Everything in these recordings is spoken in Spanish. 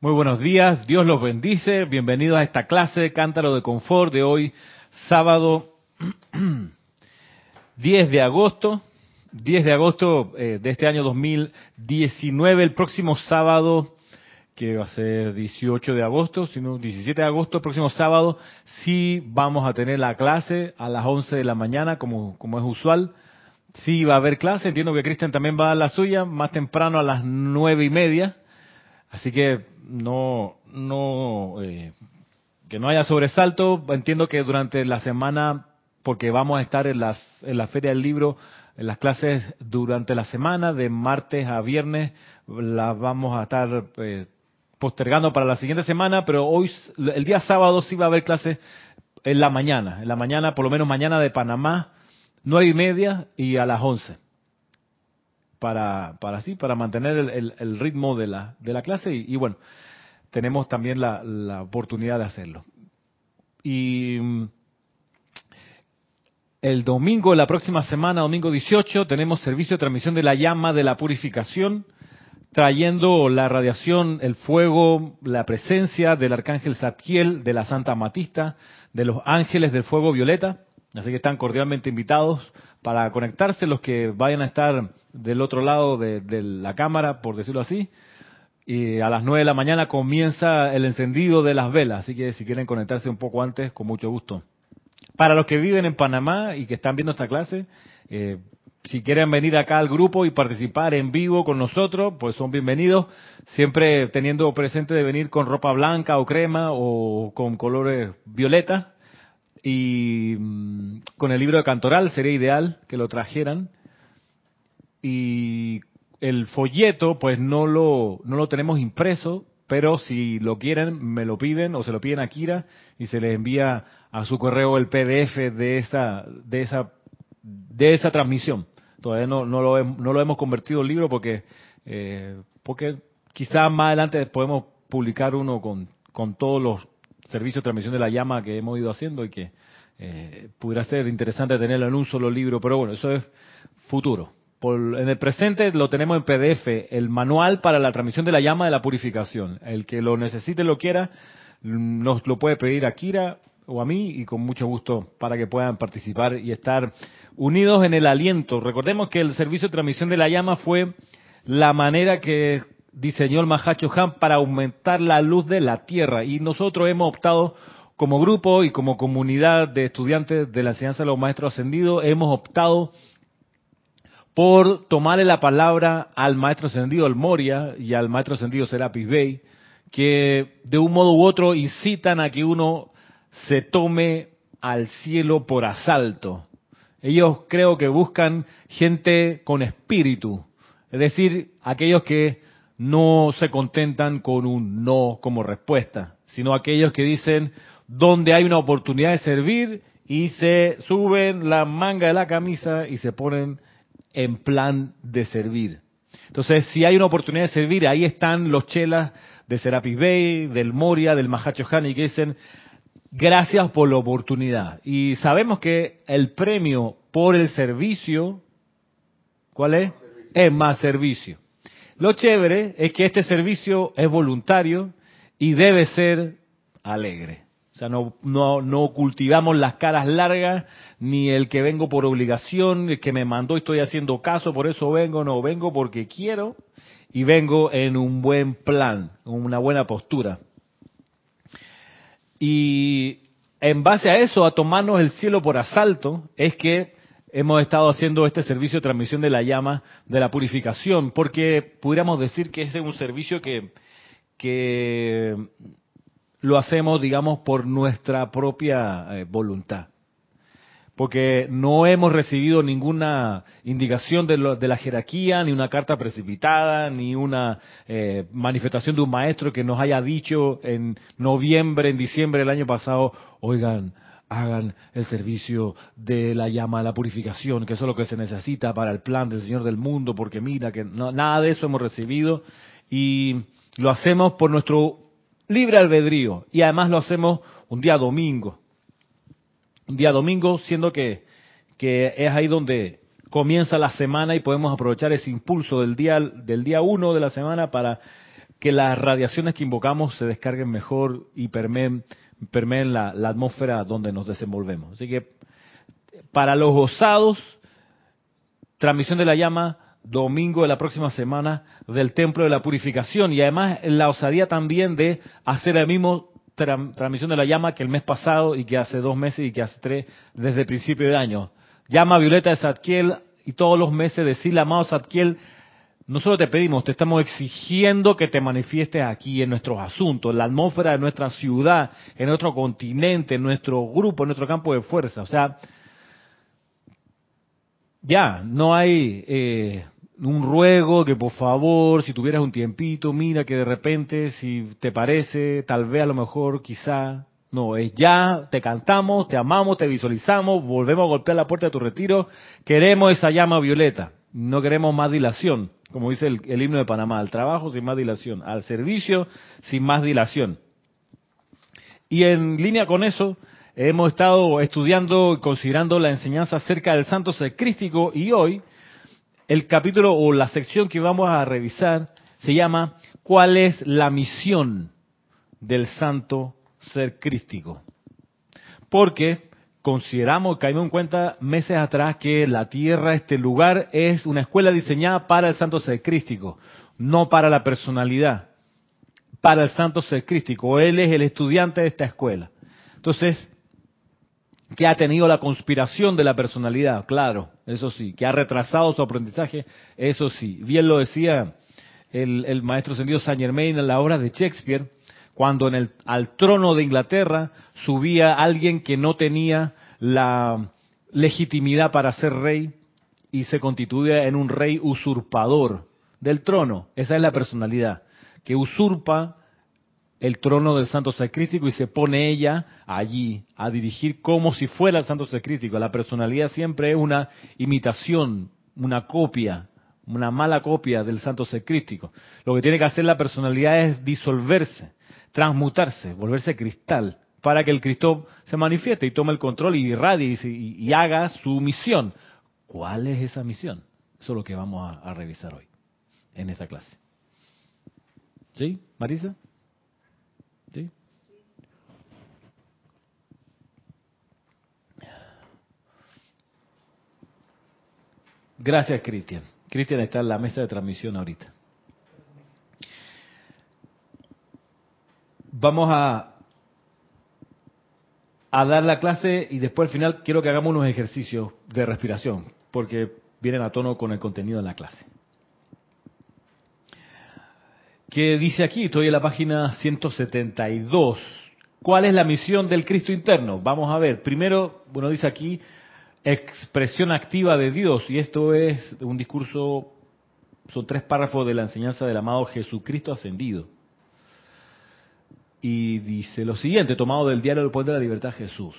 Muy buenos días, Dios los bendice. Bienvenidos a esta clase de Cántaro de Confort de hoy, sábado 10 de agosto. 10 de agosto eh, de este año 2019, el próximo sábado, que va a ser 18 de agosto, sino 17 de agosto, el próximo sábado, sí vamos a tener la clase a las 11 de la mañana, como, como es usual. Sí va a haber clase, entiendo que Cristian también va a dar la suya, más temprano a las nueve y media. Así que no, no, eh, que no haya sobresalto. Entiendo que durante la semana, porque vamos a estar en, las, en la Feria del Libro, en las clases durante la semana, de martes a viernes, las vamos a estar eh, postergando para la siguiente semana, pero hoy, el día sábado sí va a haber clases en la mañana, en la mañana, por lo menos mañana de Panamá, nueve y media y a las once. Para, para así, para mantener el, el, ritmo de la, de la clase y, y bueno, tenemos también la, la, oportunidad de hacerlo. Y mm, el domingo, la próxima semana, domingo 18, tenemos servicio de transmisión de la llama de la purificación, trayendo la radiación, el fuego, la presencia del arcángel Zadkiel, de la Santa Matista, de los ángeles del fuego violeta. Así que están cordialmente invitados para conectarse los que vayan a estar del otro lado de, la cámara, por decirlo así. Y a las nueve de la mañana comienza el encendido de las velas, así que si quieren conectarse un poco antes, con mucho gusto. Para los que viven en Panamá y que están viendo esta clase, eh, si quieren venir acá al grupo y participar en vivo con nosotros, pues son bienvenidos, siempre teniendo presente de venir con ropa blanca o crema o con colores violeta. Y mm, con el libro de Cantoral sería ideal que lo trajeran. Y el folleto, pues no lo, no lo tenemos impreso, pero si lo quieren, me lo piden o se lo piden a Kira y se les envía a su correo el PDF de esa, de esa, de esa transmisión. Todavía no, no, lo, no lo hemos convertido en libro porque, eh, porque quizás más adelante podemos publicar uno con, con todos los servicios de transmisión de la llama que hemos ido haciendo y que eh, pudiera ser interesante tenerlo en un solo libro, pero bueno, eso es futuro en el presente lo tenemos en PDF, el manual para la transmisión de la llama de la purificación. El que lo necesite, lo quiera, nos lo puede pedir a Kira o a mí y con mucho gusto para que puedan participar y estar unidos en el aliento. Recordemos que el servicio de transmisión de la llama fue la manera que diseñó el Mahacho Han para aumentar la luz de la tierra y nosotros hemos optado como grupo y como comunidad de estudiantes de la enseñanza de los maestros ascendidos, hemos optado por tomarle la palabra al maestro ascendido el Moria y al maestro ascendido Serapis Bey, que de un modo u otro incitan a que uno se tome al cielo por asalto. Ellos creo que buscan gente con espíritu, es decir, aquellos que no se contentan con un no como respuesta, sino aquellos que dicen donde hay una oportunidad de servir y se suben la manga de la camisa y se ponen en plan de servir. Entonces, si hay una oportunidad de servir, ahí están los chelas de Serapis Bay, del Moria, del Mahacho y que dicen, gracias por la oportunidad. Y sabemos que el premio por el servicio, ¿cuál es? Es más servicio. Lo chévere es que este servicio es voluntario y debe ser alegre. O sea, no, no, no cultivamos las caras largas, ni el que vengo por obligación, el que me mandó y estoy haciendo caso, por eso vengo, no, vengo porque quiero y vengo en un buen plan, en una buena postura. Y en base a eso, a tomarnos el cielo por asalto, es que hemos estado haciendo este servicio de transmisión de la llama de la purificación, porque pudiéramos decir que es un servicio que, que lo hacemos, digamos, por nuestra propia eh, voluntad. Porque no hemos recibido ninguna indicación de, la jerarquía, ni una carta precipitada, ni una eh, manifestación de un maestro que nos haya dicho en noviembre, en diciembre del año pasado, oigan, hagan el servicio de la llama a la purificación, que eso es lo que se necesita para el plan del Señor del mundo, porque mira que nada de eso hemos recibido y lo hacemos por nuestro libre albedrío. Y además lo hacemos un día domingo. Un día domingo, siendo que, que es ahí donde comienza la semana y podemos aprovechar ese impulso del día del día uno de la semana para que las radiaciones que invocamos se descarguen mejor y permeen, la, la atmósfera donde nos desenvolvemos. Así que para los gozados, transmisión de la llama, domingo de la próxima semana del Templo de la Purificación y además la osadía también de hacer el mismo transmisión de la llama que el mes pasado y que hace dos meses y que hace tres desde el principio de año. Llama Violeta de Zadkiel y todos los meses decirle, amado Zadkiel, nosotros te pedimos, te estamos exigiendo que te manifiestes aquí en nuestros asuntos, en la atmósfera de nuestra ciudad, en nuestro continente, en nuestro grupo, en nuestro campo de fuerza. O sea, ya, no hay eh, un ruego que por favor, si tuvieras un tiempito, mira que de repente, si te parece, tal vez a lo mejor, quizá, no, es ya, te cantamos, te amamos, te visualizamos, volvemos a golpear la puerta de tu retiro, queremos esa llama violeta, no queremos más dilación, como dice el, el himno de Panamá, al trabajo sin más dilación, al servicio sin más dilación. Y en línea con eso, hemos estado estudiando y considerando la enseñanza acerca del santo ser crístico y hoy el capítulo o la sección que vamos a revisar se llama ¿Cuál es la misión del santo ser crístico? Porque consideramos, caímos en cuenta meses atrás que la tierra, este lugar, es una escuela diseñada para el santo ser crístico, no para la personalidad, para el santo ser crístico. Él es el estudiante de esta escuela. Entonces, que ha tenido la conspiración de la personalidad, claro, eso sí, que ha retrasado su aprendizaje, eso sí. Bien lo decía el, maestro ascendido Saint Germain en la obra de Shakespeare, cuando en el, al trono de Inglaterra subía alguien que no tenía la legitimidad para ser rey y se constituía en un rey usurpador del trono. Esa es la personalidad, que usurpa el trono del santo sacrístico y se pone ella allí a dirigir como si fuera el santo sacrístico. La personalidad siempre es una imitación, una copia, una mala copia del santo sacrístico. Lo que tiene que hacer la personalidad es disolverse, transmutarse, volverse cristal, para que el Cristo se manifieste y tome el control y irradie y, haga su misión. ¿Cuál es esa misión? Eso es lo que vamos a, a revisar hoy, en esta clase. ¿Sí, Marisa? Gracias, Cristian. Cristian está en la mesa de transmisión ahorita. Vamos a, a dar la clase y después al final quiero que hagamos unos ejercicios de respiración, porque vienen a tono con el contenido de la clase. ¿Qué dice aquí? Estoy en la página 172. ¿Cuál es la misión del Cristo interno? Vamos a ver. Primero, bueno, dice aquí, expresión activa de Dios. Y esto es un discurso, son tres párrafos de la enseñanza del amado Jesucristo ascendido. Y dice lo siguiente, tomado del diario del Poder de la Libertad Jesús.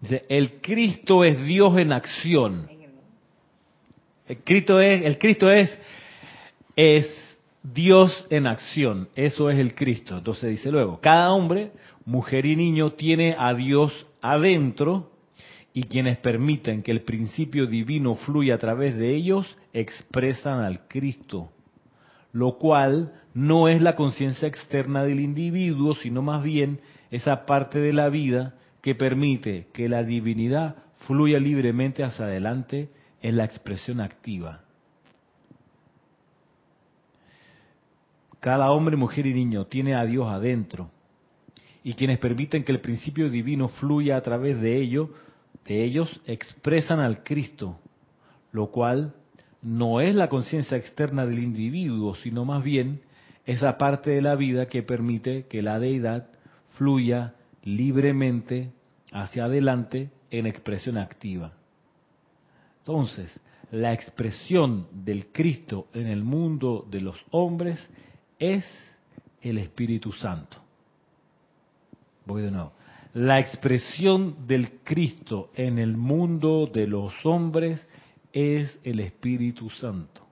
Dice, el Cristo es Dios en acción. El Cristo es, el Cristo es, es Dios en acción. Eso es el Cristo. Entonces dice luego, cada hombre, mujer y niño tiene a Dios adentro y quienes permiten que el principio divino fluya a través de ellos expresan al Cristo, lo cual no es la conciencia externa del individuo, sino más bien esa parte de la vida que permite que la divinidad fluya libremente hacia adelante en la expresión activa. Cada hombre, mujer y niño tiene a Dios adentro y quienes permiten que el principio divino fluya a través de ellos de ellos expresan al Cristo, lo cual no es la conciencia externa del individuo, sino más bien esa parte de la vida que permite que la deidad fluya libremente hacia adelante en expresión activa. Entonces, la expresión del Cristo en el mundo de los hombres es el Espíritu Santo. Voy de nuevo la expresión del Cristo en el mundo de los hombres es el Espíritu Santo.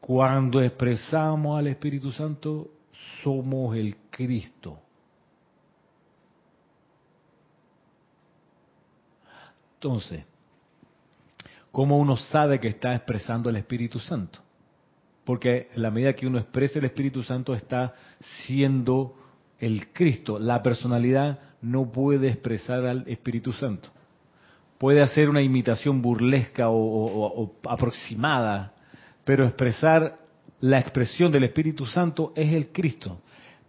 Cuando expresamos al Espíritu Santo, somos el Cristo. Entonces, ¿cómo uno sabe que está expresando el Espíritu Santo? Porque en la medida que uno expresa el Espíritu Santo está siendo el Cristo. La personalidad no puede expresar al Espíritu Santo. Puede hacer una imitación burlesca o, aproximada, pero expresar la expresión del Espíritu Santo es el Cristo.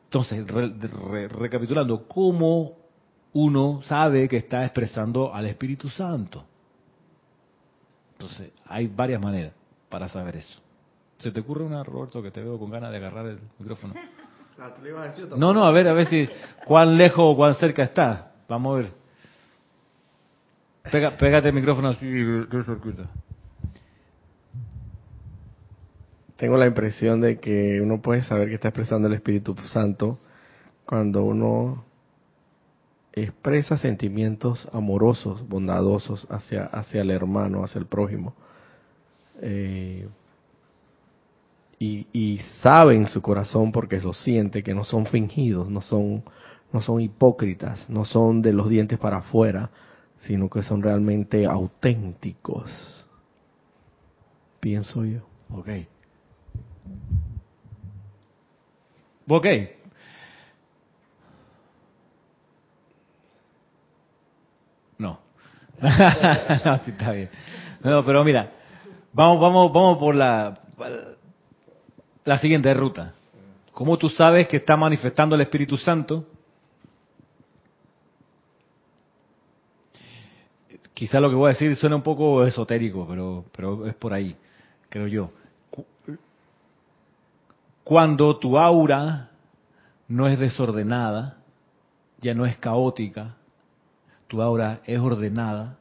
Entonces, recapitulando, ¿cómo uno sabe que está expresando al Espíritu Santo? Entonces, hay varias maneras para saber eso. ¿Se te ocurre una, Roberto, que te veo con ganas de agarrar el micrófono? Ah, no, no, a ver, a ver si cuán lejos o cuán cerca está. Vamos a ver. Pega, pégate el micrófono así, Tengo la impresión de que uno puede saber que está expresando el Espíritu Santo cuando uno expresa sentimientos amorosos, bondadosos hacia, hacia el hermano, hacia el prójimo. Eh, y, y, sabe su corazón porque lo siente que no son fingidos, no son, no son hipócritas, no son de los dientes para afuera, sino que son realmente auténticos. Pienso yo. Ok. Ok, No. no, sí está bien. No, pero mira, vamos, vamos, vamos por la, la siguiente ruta. ¿Cómo tú sabes que está manifestando el Espíritu Santo? Quizá lo que voy a decir suena un poco esotérico, pero, pero es por ahí, creo yo. Cuando tu aura no es desordenada, ya no es caótica, tu aura es ordenada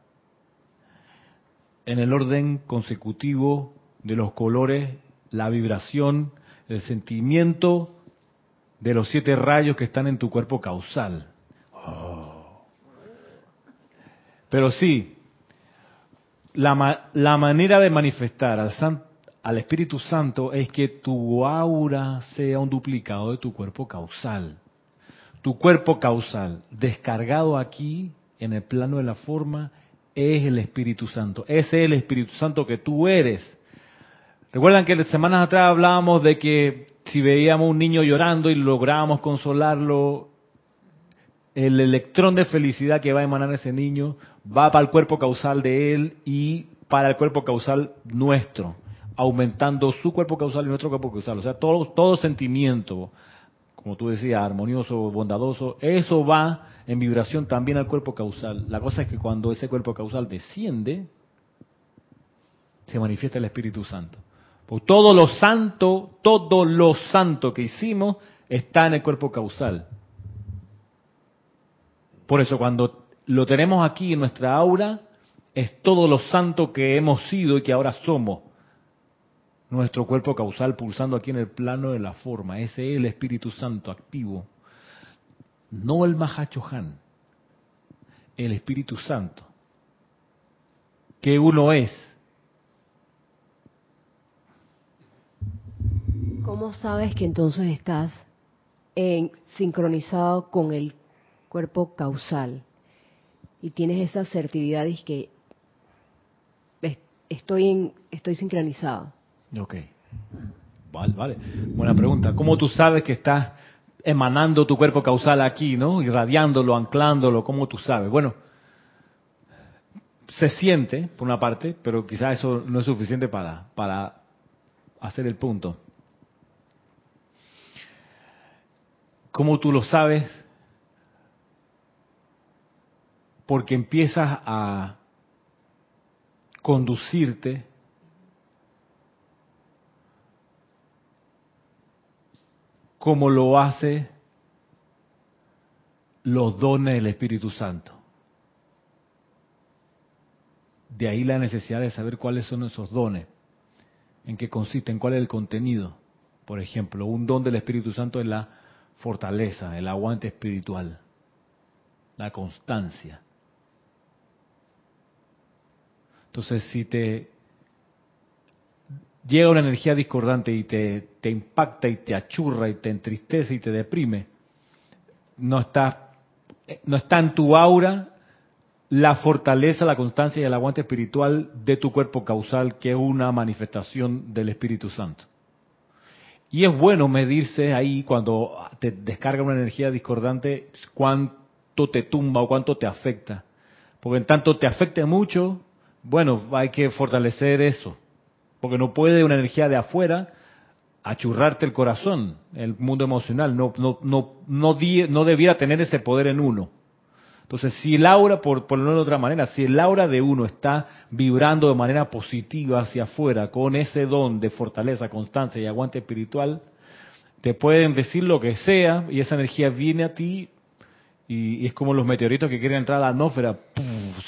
en el orden consecutivo de los colores, la vibración, el sentimiento de los siete rayos que están en tu cuerpo causal. Oh. Pero sí, la, la, manera de manifestar al, al Espíritu Santo es que tu aura sea un duplicado de tu cuerpo causal. Tu cuerpo causal descargado aquí en el plano de la forma es el Espíritu Santo. Ese es el Espíritu Santo que tú eres. Recuerdan que semanas atrás hablábamos de que si veíamos un niño llorando y lográbamos consolarlo, el electrón de felicidad que va a emanar ese niño va para el cuerpo causal de él y para el cuerpo causal nuestro, aumentando su cuerpo causal y nuestro cuerpo causal. O sea, todo, todo sentimiento, como tú decías, armonioso, bondadoso, eso va en vibración también al cuerpo causal. La cosa es que cuando ese cuerpo causal desciende, se manifiesta el Espíritu Santo. Todo lo santo, todo lo santo que hicimos está en el cuerpo causal. Por eso cuando lo tenemos aquí en nuestra aura, es todo lo santo que hemos sido y que ahora somos nuestro cuerpo causal pulsando aquí en el plano de la forma. Ese es el Espíritu Santo activo. No el Mahachohan, el Espíritu Santo. Que uno es. ¿Cómo sabes que entonces estás en, sincronizado con el cuerpo causal? Y tienes esa certidumbre de que estoy, estoy sincronizado. Ok. Vale, vale. Buena pregunta. ¿Cómo tú sabes que estás emanando tu cuerpo causal aquí, ¿no? Irradiándolo, anclándolo, ¿cómo tú sabes? Bueno, se siente, por una parte, pero quizás eso no es suficiente para, para hacer el punto. ¿Cómo tú lo sabes? Porque empiezas a conducirte como lo hace los dones del Espíritu Santo. De ahí la necesidad de saber cuáles son esos dones, en qué consisten, cuál es el contenido. Por ejemplo, un don del Espíritu Santo es la fortaleza, el aguante espiritual, la constancia. Entonces, si te llega una energía discordante y te, impacta y te achurra y te entristece y te deprime, no está, no está en tu aura la fortaleza, la constancia y el aguante espiritual de tu cuerpo causal, que es una manifestación del Espíritu Santo. Y es bueno medirse ahí cuando te descarga una energía discordante cuánto te tumba o cuánto te afecta. Porque en tanto te afecte mucho, bueno, hay que fortalecer eso. Porque no puede una energía de afuera achurrarte el corazón, el mundo emocional. No, no, no, no, no debiera tener ese poder en uno. Entonces, si el aura, por ponerlo de otra manera, si el aura de uno está vibrando de manera positiva hacia afuera, con ese don de fortaleza, constancia y aguante espiritual, te pueden decir lo que sea y esa energía viene a ti y, es como los meteoritos que quieren entrar a la atmósfera,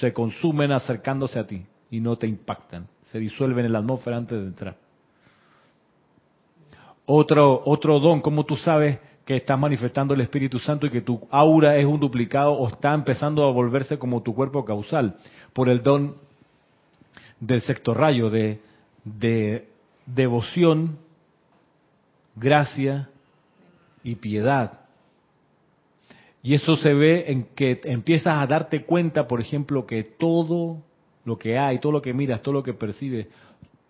se consumen acercándose a ti y no te impactan, se disuelven en la atmósfera antes de entrar. Otro, otro don, como tú sabes que estás manifestando el Espíritu Santo y que tu aura es un duplicado o está empezando a volverse como tu cuerpo causal por el don del sexto rayo de, de devoción, gracia y piedad. Y eso se ve en que empiezas a darte cuenta, por ejemplo, que todo lo que hay, todo lo que miras, todo lo que percibes,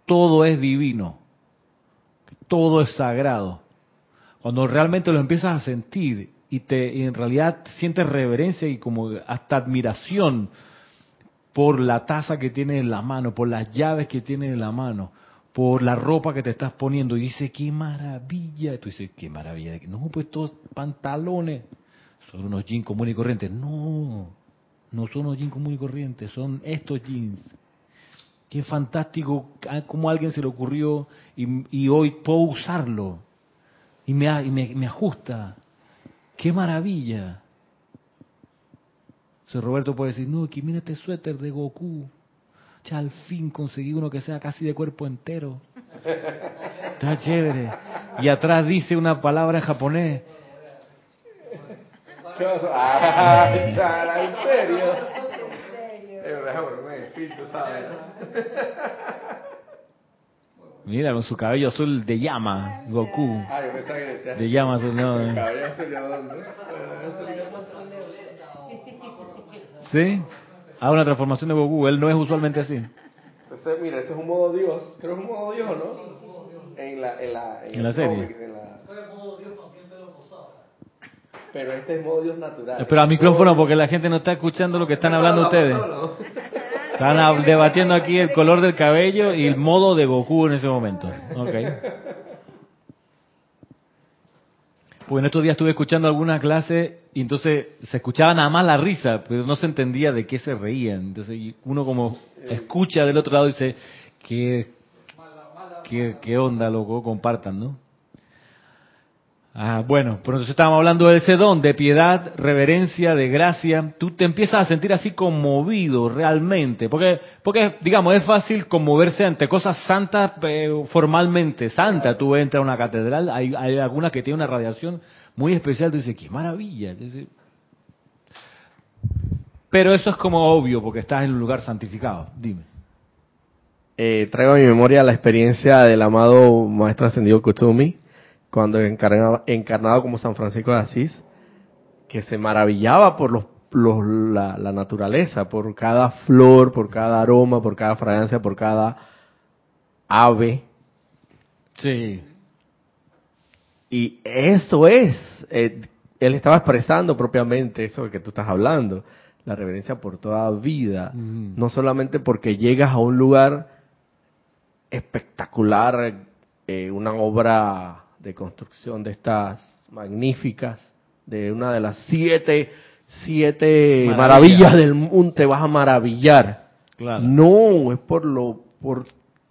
todo es divino, todo es sagrado. Cuando realmente lo empiezas a sentir y te en realidad sientes reverencia y como hasta admiración por la taza que tienes en la mano, por las llaves que tienes en la mano, por la ropa que te estás poniendo y dices, qué maravilla. Y tú dices, qué maravilla. No, pues estos pantalones son unos jeans comunes y corrientes. No, no son unos jeans comunes y corrientes, son estos jeans. Qué fantástico, ah, cómo a alguien se le ocurrió y hoy puedo usarlo y me, me, ajusta. ¡Qué maravilla! O Roberto puede decir, no, que mira este suéter de Goku. Ya al fin conseguí uno que sea casi de cuerpo entero. Está chévere. Y atrás dice una palabra en japonés. Ah, ¿en serio? Mira, con su cabello azul de llama, Goku. Ah, yo pensaba que decía. De llama azul, no. El cabello azul de dónde? ¿Sí? Ah, una transformación de Goku. Él no es usualmente así. Entonces, mira, este es un modo Dios. Creo que es un modo Dios, ¿no? En la, en la, en, la serie. en la... Pero este es modo Dios natural. Espera, micrófono porque la gente no está escuchando lo que están hablando ustedes. Están debatiendo aquí el color del cabello y el modo de Goku en ese momento. Okay. Pues en estos días estuve escuchando alguna clase y entonces se escuchaba nada más la risa, pero no se entendía de qué se reían. Entonces uno como escucha del otro lado y dice, ¿qué, qué, qué onda, loco? Compartan, ¿no? Ah, bueno, pero entonces estábamos hablando de ese don, de piedad, reverencia, de gracia. Tú te empiezas a sentir así conmovido realmente, porque, porque digamos, es fácil conmoverse ante cosas santas formalmente. Santa, tú entras a una catedral, hay, hay algunas que tienen una radiación muy especial, tú dices, qué maravilla. Pero eso es como obvio, porque estás en un lugar santificado. Dime. Eh, traigo a mi memoria la experiencia del amado Maestro Ascendido Kutumi cuando encarnado, encarnado como San Francisco de Asís, que se maravillaba por los, la, naturaleza, por cada flor, por cada aroma, por cada fragancia, por cada ave. Sí. Y eso es, eh, él estaba expresando propiamente eso de que tú estás hablando, la reverencia por toda vida, no solamente porque llegas a un lugar espectacular, eh, una obra de construcción de estas magníficas, de una de las siete, siete maravillas del mundo, te vas a maravillar. No, es por lo, por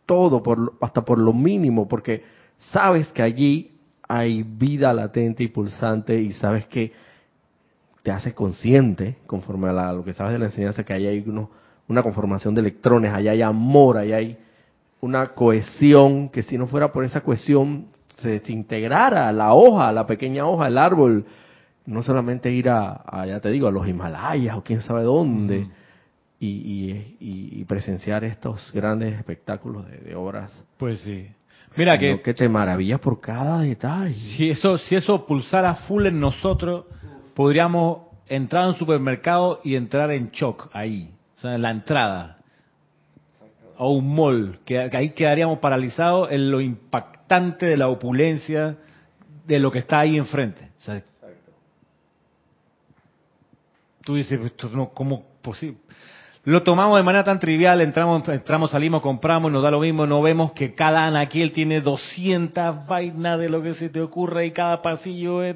todo, por hasta por lo mínimo, porque sabes que allí hay vida latente y pulsante y sabes que te hace consciente, conforme a, lo que sabes de la enseñanza, que hay uno, una conformación de electrones, allá hay amor, allá hay una cohesión, que si no fuera por esa cohesión se desintegrara la hoja, la pequeña hoja, el árbol, no solamente ir a, ya te digo, a los Himalayas o quién sabe dónde, y, presenciar estos grandes espectáculos de, obras. Pues sí. Mira que, que te maravillas por cada detalle. Si eso, si eso pulsara full en nosotros, podríamos entrar a un supermercado y entrar en shock ahí, o sea, en la entrada. A un mall, que, ahí quedaríamos paralizados en lo impactante de la opulencia de lo que está ahí enfrente. O sea, tú dices, esto no, ¿cómo posible? Lo tomamos de manera tan trivial, entramos, entramos, salimos, compramos, nos da lo mismo, no vemos que cada anaquel tiene 200 vainas de lo que se te ocurre y cada pasillo es...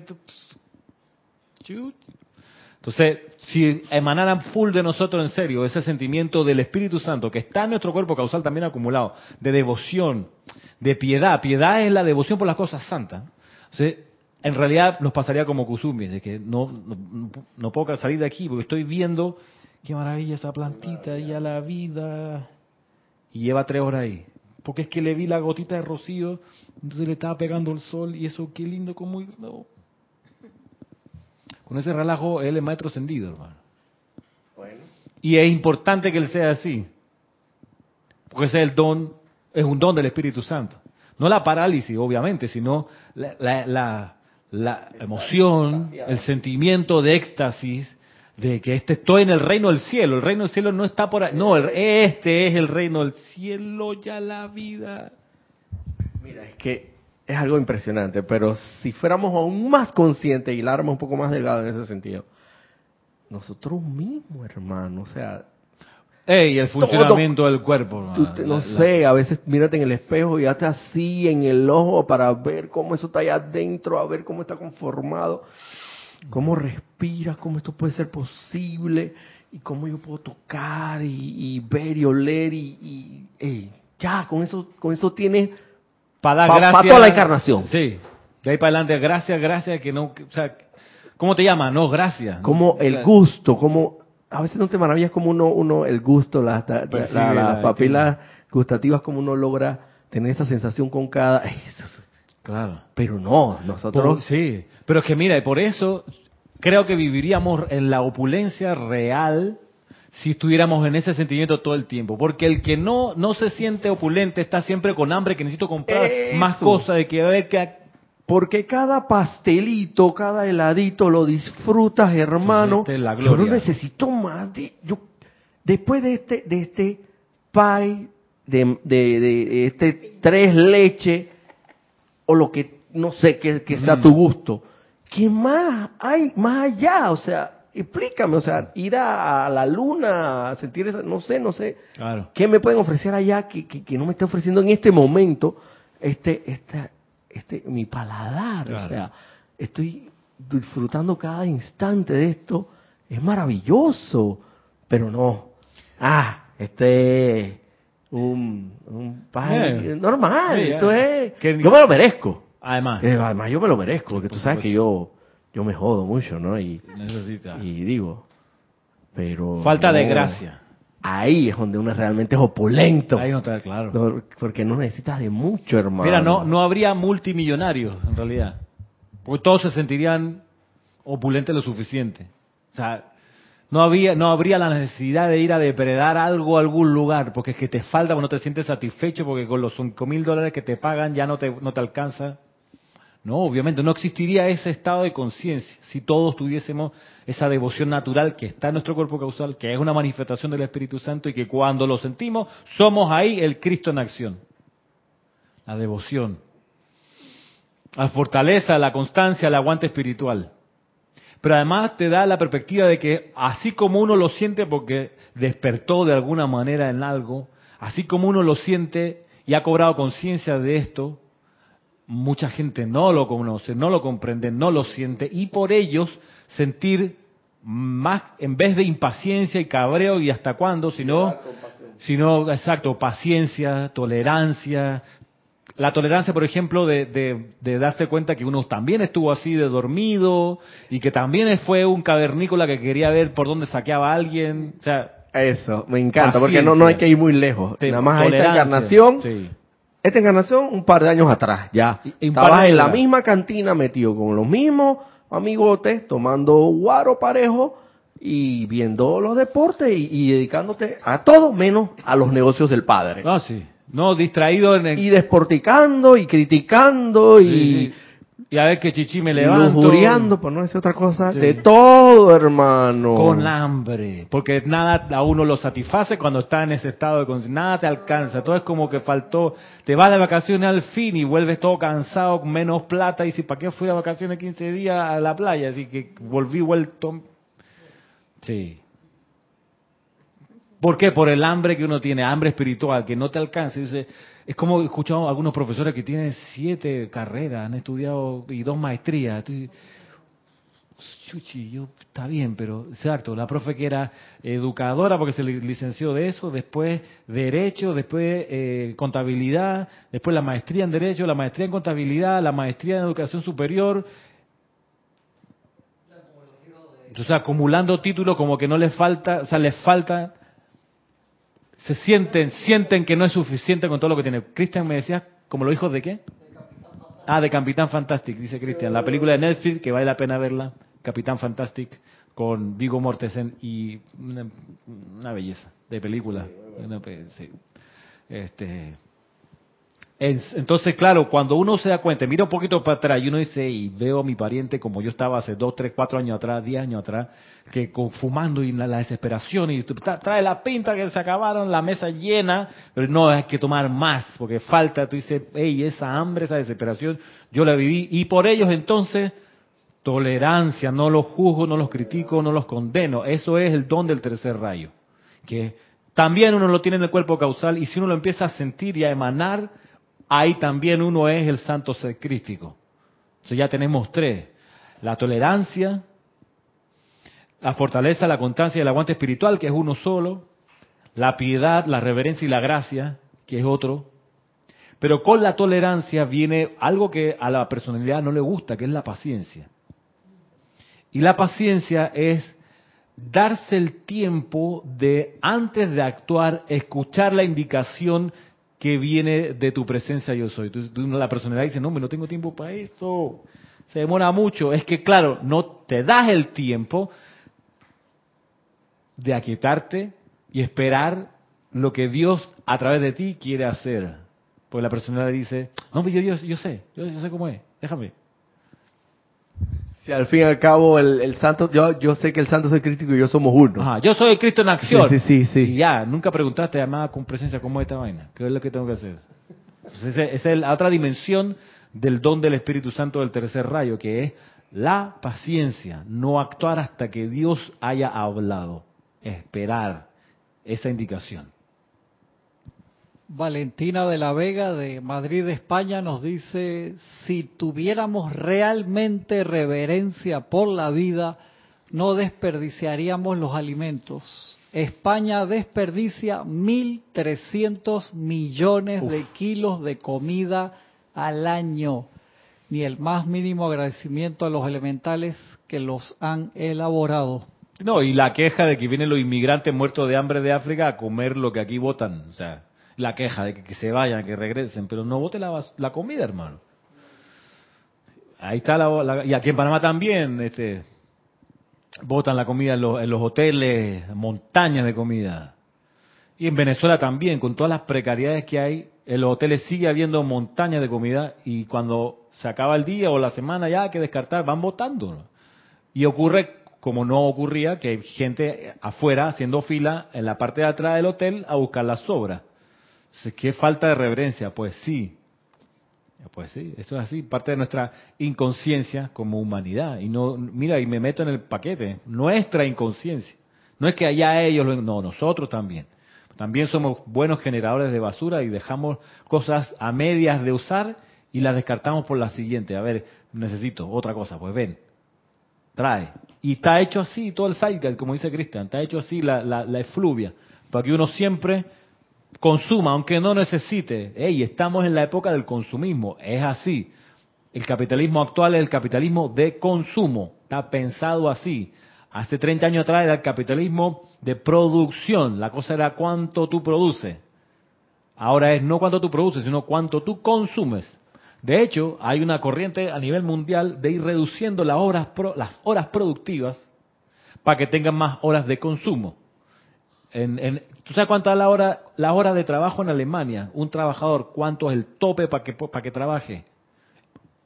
Entonces, si emanaran full de nosotros en serio ese sentimiento del Espíritu Santo que está en nuestro cuerpo causal también acumulado, de devoción, de piedad, piedad es la devoción por las cosas santas. En realidad nos pasaría como Kusumi, de que no, no, puedo salir de aquí porque estoy viendo qué maravilla esa plantita y a la vida. Y lleva tres horas ahí. Porque es que le vi la gotita de rocío, entonces le estaba pegando el sol y eso, qué lindo, como... Con ese relajo, él es maestro ascendido, hermano. Bueno. Y es importante que él sea así. Porque ese es el don, es un don del Espíritu Santo. No la parálisis, obviamente, sino la, la, la, la emoción, el sentimiento de éxtasis de que este estoy en el reino del cielo. El reino del cielo no está por ahí. No, el- este es el reino del cielo, ya la vida. Mira, es que es algo impresionante, pero si fuéramos aún más conscientes y la arma un poco más delgada en ese sentido, nosotros mismos, hermano, o sea, Ey, el funcionamiento del cuerpo. tú te- no La- la- sé, a veces mírate en el espejo y hazte así en el ojo para ver cómo eso está allá adentro, a ver cómo está conformado, cómo respiras, cómo esto puede ser posible y cómo yo puedo tocar y, y ver y oler y, y- ey, ya, con eso, con eso tienes para dar Pa- gracias. toda la encarnación. Sí. De ahí para adelante, gracias, gracias, que no, o sea, ¿cómo te llamas? No, gracias. como el gusto, como a veces no te maravillas como uno, uno el gusto, las, la- Percibe la- las la- papilas gustativas, como uno logra tener esa sensación con cada... Eso es- Claro. pero no, Por- nosotros... sí, pero es que mira, y por eso creo que viviríamos en la opulencia real si estuviéramos en ese sentimiento todo el tiempo. Porque el que no, no se siente opulente está siempre con hambre, que necesito comprar Eso. más cosas, de que a ver que... Porque cada pastelito, cada heladito lo disfrutas, hermano. Esta es la Yo no necesito más. De, yo, después de este, de este pie, de, de, de este tres leche, o lo que, no sé, que, que sea Mm. tu gusto. ¿Qué más hay más allá? O sea, explícame, o sea, ir a, a la luna, a sentir esa, no sé, no sé. Claro. ¿Qué me pueden ofrecer allá que, que, que no me esté ofreciendo en este momento este, este, este, mi paladar? Claro. O sea, estoy disfrutando cada instante de esto. Es maravilloso, pero no. Ah, este es un, un Eh, normal. esto es. Que- yo me lo merezco. Además, Eh, además, yo me lo merezco, porque tú sabes que yo, yo me jodo mucho, ¿no? Y, necesita. y digo, pero. Falta de no. gracia. Ahí es donde uno realmente es opulento. Ahí no está claro. No, porque no necesitas de mucho, hermano. Mira, no, no habría multimillonarios en realidad. Porque todos se sentirían opulentes lo suficiente. O sea, no, había, no habría la necesidad de ir a depredar algo a algún lugar, porque es que te falta, porque no te sientes satisfecho, porque con los 5 mil dólares que te pagan ya no te, no te alcanza. No, obviamente, no existiría ese estado de conciencia si todos tuviésemos esa devoción natural que está en nuestro cuerpo causal, que es una manifestación del Espíritu Santo y que cuando lo sentimos, somos ahí el Cristo en acción. La devoción. La fortaleza, la constancia, el aguante espiritual. Pero además te da la perspectiva de que así como uno lo siente porque despertó de alguna manera en algo, así como uno lo siente y ha cobrado conciencia de esto, mucha gente no lo conoce, no lo comprende, no lo siente y por ellos sentir más, en vez de impaciencia y cabreo y hasta cuándo, sino, sino exacto, paciencia, tolerancia. La tolerancia, por ejemplo, de, de, de darse cuenta que uno también estuvo así de dormido y que también fue un cavernícola que quería ver por dónde saqueaba a alguien. O sea, Eso, me encanta, porque no, no hay que ir muy lejos. Nada más a esta encarnación, Sí. Esta engarnación un par de años atrás, ya. Y- Estabas en la misma cantina metido con los mismos amigotes, tomando guaro parejo y viendo los deportes y, y dedicándote a todo menos a los negocios del padre. No, sí. No, distraído en el... Y desporticando y criticando y Sí, sí. Y a ver que chichi me levanto. Lujuriando, por no decir otra cosa, Sí. de todo, hermano. Con hambre, porque nada a uno lo satisface cuando está en ese estado de conciencia, nada te alcanza, todo es como que faltó, te vas de vacaciones al fin y vuelves todo cansado, menos plata, y si ¿para qué fui de vacaciones 15 días a la playa? Así que volví vuelto. Sí. ¿Por qué? Por el hambre que uno tiene, hambre espiritual, que no te alcanza. Dice, es como he escuchado a algunos profesores que tienen siete carreras, han estudiado y dos maestrías. Dices, Chuchi, yo, está bien, pero exacto, la profe que era educadora porque se li- licenció de eso, después derecho, después eh, contabilidad, después la maestría en derecho, la maestría en contabilidad, la maestría en educación superior. Entonces acumulando títulos como que no les falta, o sea, les falta, se sienten, sienten que no es suficiente con todo lo que tiene. Cristian me decía, como los hijos de qué? Ah, de Capitán Fantastic, dice Cristian. La película de Netflix, que vale la pena verla, Capitán Fantastic, con Vigo Mortensen y una, una belleza de película. Una pe- sí. Este, es- entonces, claro, cuando uno se da cuenta, mira un poquito para atrás y uno dice, y veo a mi pariente como yo estaba hace dos, tres, cuatro años atrás, diez años atrás, que con, fumando y la, la desesperación, y trae la pinta que se acabaron, la mesa llena, pero no, hay que tomar más, porque falta, tú dices, hey, esa hambre, esa desesperación, yo la viví, y por ellos entonces, tolerancia, no los juzgo, no los critico, no los condeno, eso es el don del tercer rayo, que también uno lo tiene en el cuerpo causal, y si uno lo empieza a sentir y a emanar, ahí también uno es el santo ser crístico. Entonces ya tenemos tres. La tolerancia, la fortaleza, la constancia y el aguante espiritual, que es uno solo. La piedad, la reverencia y la gracia, que es otro. Pero con la tolerancia viene algo que a la personalidad no le gusta, que es la paciencia. Y la paciencia es darse el tiempo de, antes de actuar, escuchar la indicación que viene de tu presencia yo soy. Tú- la personalidad dice, no, hombre, no tengo tiempo para eso. Se demora mucho. Es que, claro, no te das el tiempo de aquietarte y esperar lo que Dios a través de ti quiere hacer. Porque la personalidad dice, no, yo, yo, yo sé, yo, yo sé cómo es, déjame. Si al fin y al cabo el, el santo, yo, yo sé que el santo soy crítico y yo somos uno. Ajá, yo soy el Cristo en acción. Sí, sí, sí, sí. Y ya, nunca preguntaste, llamada con presencia, ¿cómo es esta vaina? ¿Qué es lo que tengo que hacer? Entonces, esa es la otra dimensión del don del Espíritu Santo del tercer rayo, que es la paciencia, no actuar hasta que Dios haya hablado, esperar esa indicación. Valentina de la Vega de Madrid, España, nos dice, si tuviéramos realmente reverencia por la vida, no desperdiciaríamos los alimentos. España desperdicia 1.300 millones de kilos de comida al año. Ni el más mínimo agradecimiento a los elementales que los han elaborado. No, y la queja de que vienen los inmigrantes muertos de hambre de África a comer lo que aquí votan. O sea, la queja de que, se vayan, que regresen, pero no voten la, la comida, hermano. Ahí está la, la- y aquí en Panamá también, este, botan la comida en los, en los hoteles, montañas de comida. Y en Venezuela también, con todas las precariedades que hay, en los hoteles sigue habiendo montañas de comida y cuando se acaba el día o la semana ya hay que descartar, van votando. ¿no? Y ocurre, como no ocurría, que hay gente afuera haciendo fila en la parte de atrás del hotel a buscar las sobras. ¿Qué falta de reverencia? Pues sí. Pues sí, eso es así, parte de nuestra inconsciencia como humanidad. Y no, mira, y me meto en el paquete, nuestra inconsciencia. No es que allá ellos, lo- no, nosotros también. También somos buenos generadores de basura y dejamos cosas a medias de usar y las descartamos por la siguiente. A ver, necesito otra cosa, pues ven, trae. Y está hecho así, todo el cycle, como dice Cristian, está hecho así la, la, la efluvia, para que uno siempre consuma, aunque no necesite. Ey, estamos en la época del consumismo, es así. El capitalismo actual es el capitalismo de consumo, está pensado así. Hace 30 años atrás era el capitalismo de producción, la cosa era cuánto tú produces. Ahora es no cuánto tú produces, sino cuánto tú consumes. De hecho, hay una corriente a nivel mundial de ir reduciendo las horas, las horas productivas para que tengan más horas de consumo. En, en- ¿Tú sabes cuánta es la hora, la hora de trabajo en Alemania? Un trabajador, ¿cuánto es el tope para que, para que trabaje?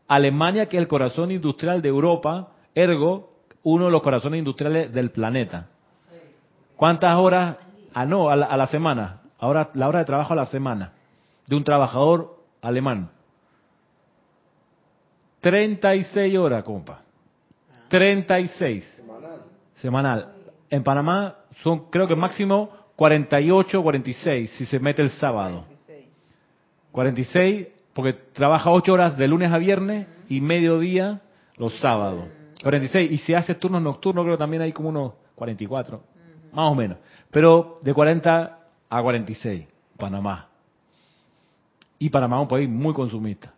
Alemania, que es el corazón industrial de Europa, ergo, uno de los corazones industriales del planeta. ¿Cuántas horas? Ah, no, a la, a la semana. Ahora, la hora de trabajo a la semana de un trabajador alemán. 36 horas, compa. 36. Semanal. Semanal. En Panamá son, creo que máximo 48 46 si se mete el sábado. 46 porque trabaja 8 horas de lunes a viernes y mediodía los sábados. 46. Y si hace turnos nocturnos, creo que también hay como unos 44. Más o menos. Pero de 40 a 46, Panamá. Y Panamá es un país muy consumista.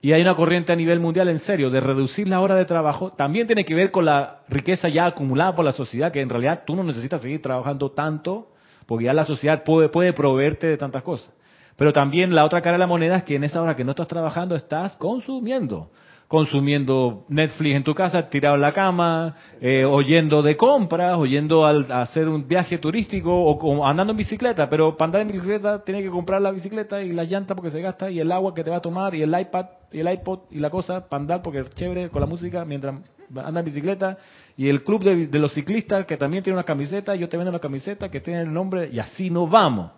Y hay una corriente a nivel mundial, en serio, de reducir la hora de trabajo. También tiene que ver con la riqueza ya acumulada por la sociedad, que en realidad tú no necesitas seguir trabajando tanto, porque ya la sociedad puede, puede proveerte de tantas cosas. Pero también la otra cara de la moneda es que en esa hora que no estás trabajando estás consumiendo. Consumiendo Netflix en tu casa, tirado en la cama, eh, oyendo de compras, oyendo al, a hacer un viaje turístico o, o andando en bicicleta. Pero para andar en bicicleta tienes que comprar la bicicleta y la llanta porque se gasta y el agua que te va a tomar y el iPad y el iPod y la cosa para andar porque es chévere con la música mientras anda en bicicleta y el club de, los ciclistas que también tiene una camiseta, yo te vendo una camiseta que tiene el nombre y así nos vamos.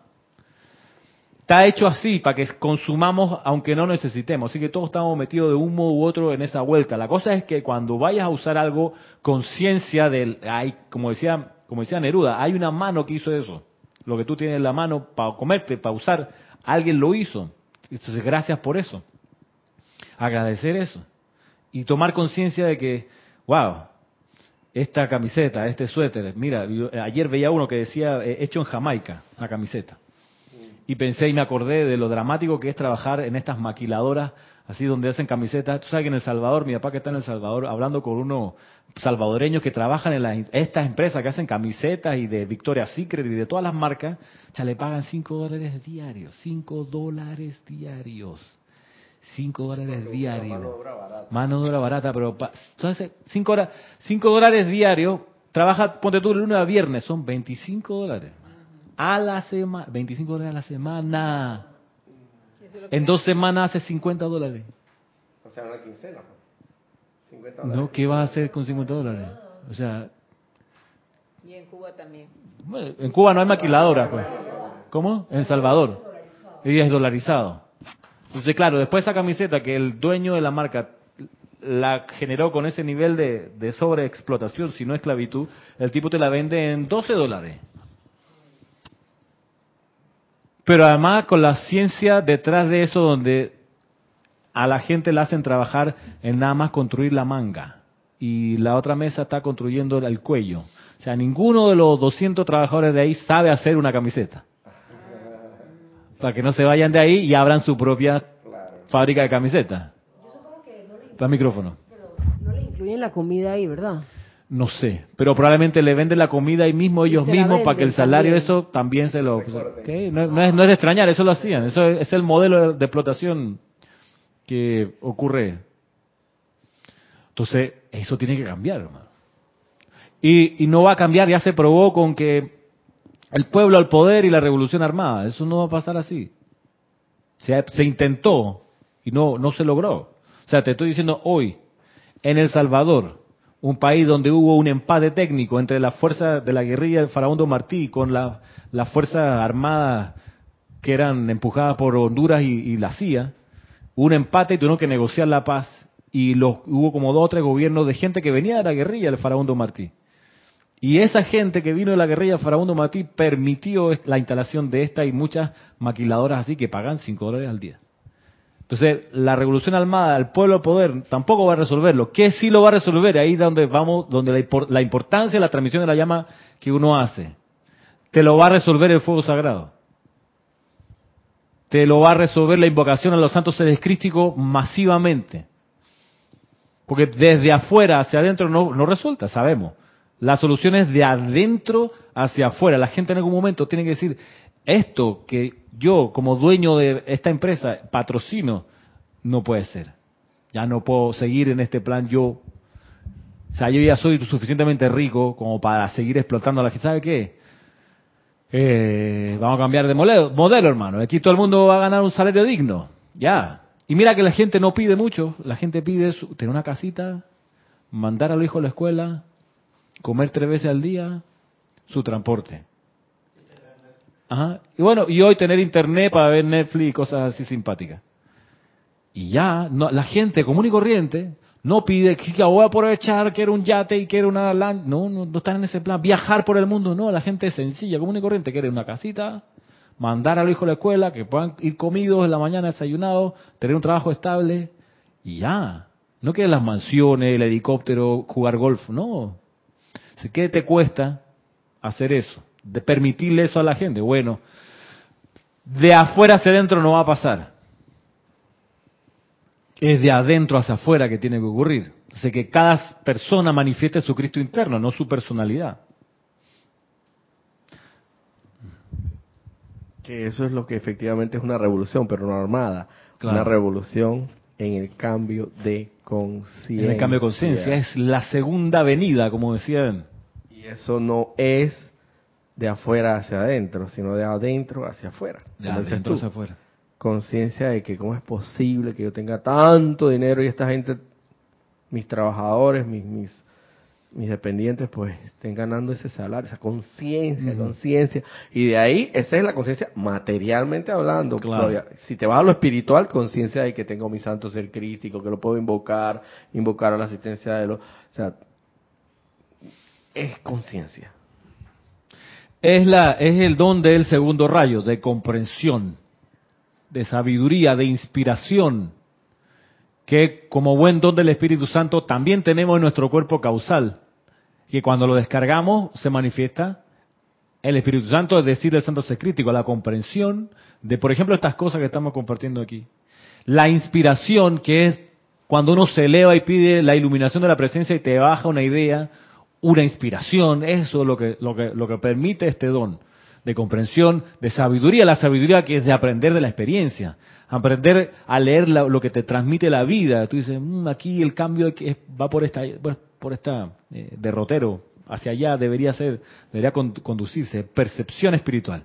Está hecho así para que consumamos aunque no necesitemos. Así que todos estamos metidos de un modo u otro en esa vuelta. La cosa es que cuando vayas a usar algo, conciencia del, hay, como decía, como decía Neruda, hay una mano que hizo eso. Lo que tú tienes en la mano para comerte, para usar, alguien lo hizo. Entonces, gracias por eso. Agradecer eso. Y tomar conciencia de que, wow, esta camiseta, este suéter, mira, yo, ayer veía uno que decía eh, hecho en Jamaica, la camiseta y pensé y me acordé de lo dramático que es trabajar en estas maquiladoras, así donde hacen camisetas. Tú sabes que en El Salvador, mi papá que está en El Salvador, hablando con unos salvadoreños que trabajan en las, estas empresas que hacen camisetas y de Victoria's Secret y de todas las marcas, ya le pagan 5 dólares diarios, 5 dólares diarios. 5 dólares diarios. Mano de obra barata. Mano de obra barata, pero pa- entonces 5 horas, 5 dólares diarios, trabaja, ponte tú de lunes a viernes, son 25 dólares. A la semana, 25 dólares a la semana. En dos semanas hace 50 dólares. O sea, una quincena. pues. 50 dólares. No, ¿qué vas a hacer con 50 dólares? O sea, Y en Cuba también. bueno, en Cuba no hay maquiladora, pues. ¿Cómo? En Salvador. Y es dolarizado. Entonces, claro, después esa camiseta que el dueño de la marca la generó con ese nivel de, de sobreexplotación, si no esclavitud, el tipo te la vende en 12 dólares. Pero además con la ciencia detrás de eso donde a la gente la hacen trabajar en nada más construir la manga y la otra mesa está construyendo el cuello. O sea, ninguno de los 200 trabajadores de ahí sabe hacer una camiseta. Para que no se vayan de ahí y abran su propia Claro. fábrica de camisetas. Para el micrófono. No le incluyen la comida ahí, ¿verdad? No sé, pero probablemente le venden la comida ahí mismo ellos mismos para que el salario también. eso también se lo... Recorten. ¿ok? No, no es, no es de extrañar, eso lo hacían, eso es, es el modelo de explotación que ocurre. Entonces, eso tiene que cambiar, hermano. Y, y no va a cambiar, ya se probó con que el pueblo al poder y la revolución armada, eso no va a pasar así. Se, intentó y no, no se logró. O sea, te estoy diciendo hoy, en El Salvador, un país donde hubo un empate técnico entre la fuerza de la guerrilla del faraón Don Martí con la, las fuerzas armadas que eran empujadas por Honduras y, la CIA, un empate y tuvieron que negociar la paz y los, hubo como dos o tres gobiernos de gente que venía de la guerrilla del faraón Don Martí. Y esa gente que vino de la guerrilla Don Martí permitió la instalación de esta y muchas maquiladoras así que pagan 5 dólares al día. Entonces, la revolución armada, el pueblo al poder, tampoco va a resolverlo. ¿Qué sí lo va a resolver? Ahí donde vamos, donde la, la importancia de la transmisión de la llama que uno hace. Te lo va a resolver el fuego sagrado. Te lo va a resolver la invocación a los santos seres crísticos masivamente. Porque desde afuera hacia adentro no, no resulta, sabemos. La solución es de adentro hacia afuera. La gente en algún momento tiene que decir, esto que yo como dueño de esta empresa patrocino, no puede ser. Ya no puedo seguir en este plan yo. O sea, yo ya soy suficientemente rico como para seguir explotando a la gente. ¿Sabe qué? Eh, vamos a cambiar de modelo, modelo, hermano. Aquí todo el mundo va a ganar un salario digno. Ya. Y mira que la gente no pide mucho, la gente pide tener una casita, mandar a los hijos a la escuela, comer tres veces al día, su transporte. Ajá. Y bueno, y hoy tener internet para ver Netflix y cosas así simpáticas. Y ya, no, la gente común y corriente no pide que voy a aprovechar, quiero un yate y quiero una No, no, no están en ese plan. Viajar por el mundo, no. La gente sencilla, común y corriente quiere una casita, mandar a los hijos a la escuela, que puedan ir comidos en la mañana, desayunados, tener un trabajo estable y ya. No quiere las mansiones, el helicóptero, jugar golf, no. ¿Qué te cuesta hacer eso? De permitirle eso a la gente. Bueno, de afuera hacia adentro no va a pasar es de adentro hacia afuera que tiene que ocurrir. O sea, que cada persona manifieste su Cristo interno, no su personalidad. Que eso es lo que efectivamente es una revolución, pero no armada. Claro. Una revolución en el cambio de conciencia. En el cambio de conciencia es la segunda venida, como decían. Eso no es de afuera hacia adentro, sino de adentro hacia afuera. De adentro hacia afuera. Conciencia de que cómo es posible que yo tenga tanto dinero y esta gente, mis trabajadores, mis, mis, mis dependientes, pues estén ganando ese salario, esa conciencia, conciencia. Y de ahí, esa es la conciencia materialmente hablando. Claro. Si te vas a lo espiritual, conciencia de que tengo mi santo ser crítico, que lo puedo invocar, invocar a la asistencia de los... O sea, es conciencia. Es, el don del segundo rayo, de comprensión, de sabiduría, de inspiración, que como buen don del Espíritu Santo también tenemos en nuestro cuerpo causal, que cuando lo descargamos se manifiesta el Espíritu Santo, es decir, el Santo Ser Crítico, la comprensión de, por ejemplo, estas cosas que estamos compartiendo aquí. La inspiración, que es cuando uno se eleva y pide la iluminación de la presencia y te baja una idea, una inspiración, eso es lo que, lo que, lo que permite este don de comprensión, de sabiduría, la sabiduría que es de aprender de la experiencia, aprender a leer lo que te transmite la vida. Tú dices, "Mm, aquí el cambio va por esta, por esta eh, derrotero, hacia allá debería ser, debería con- conducirse, percepción espiritual.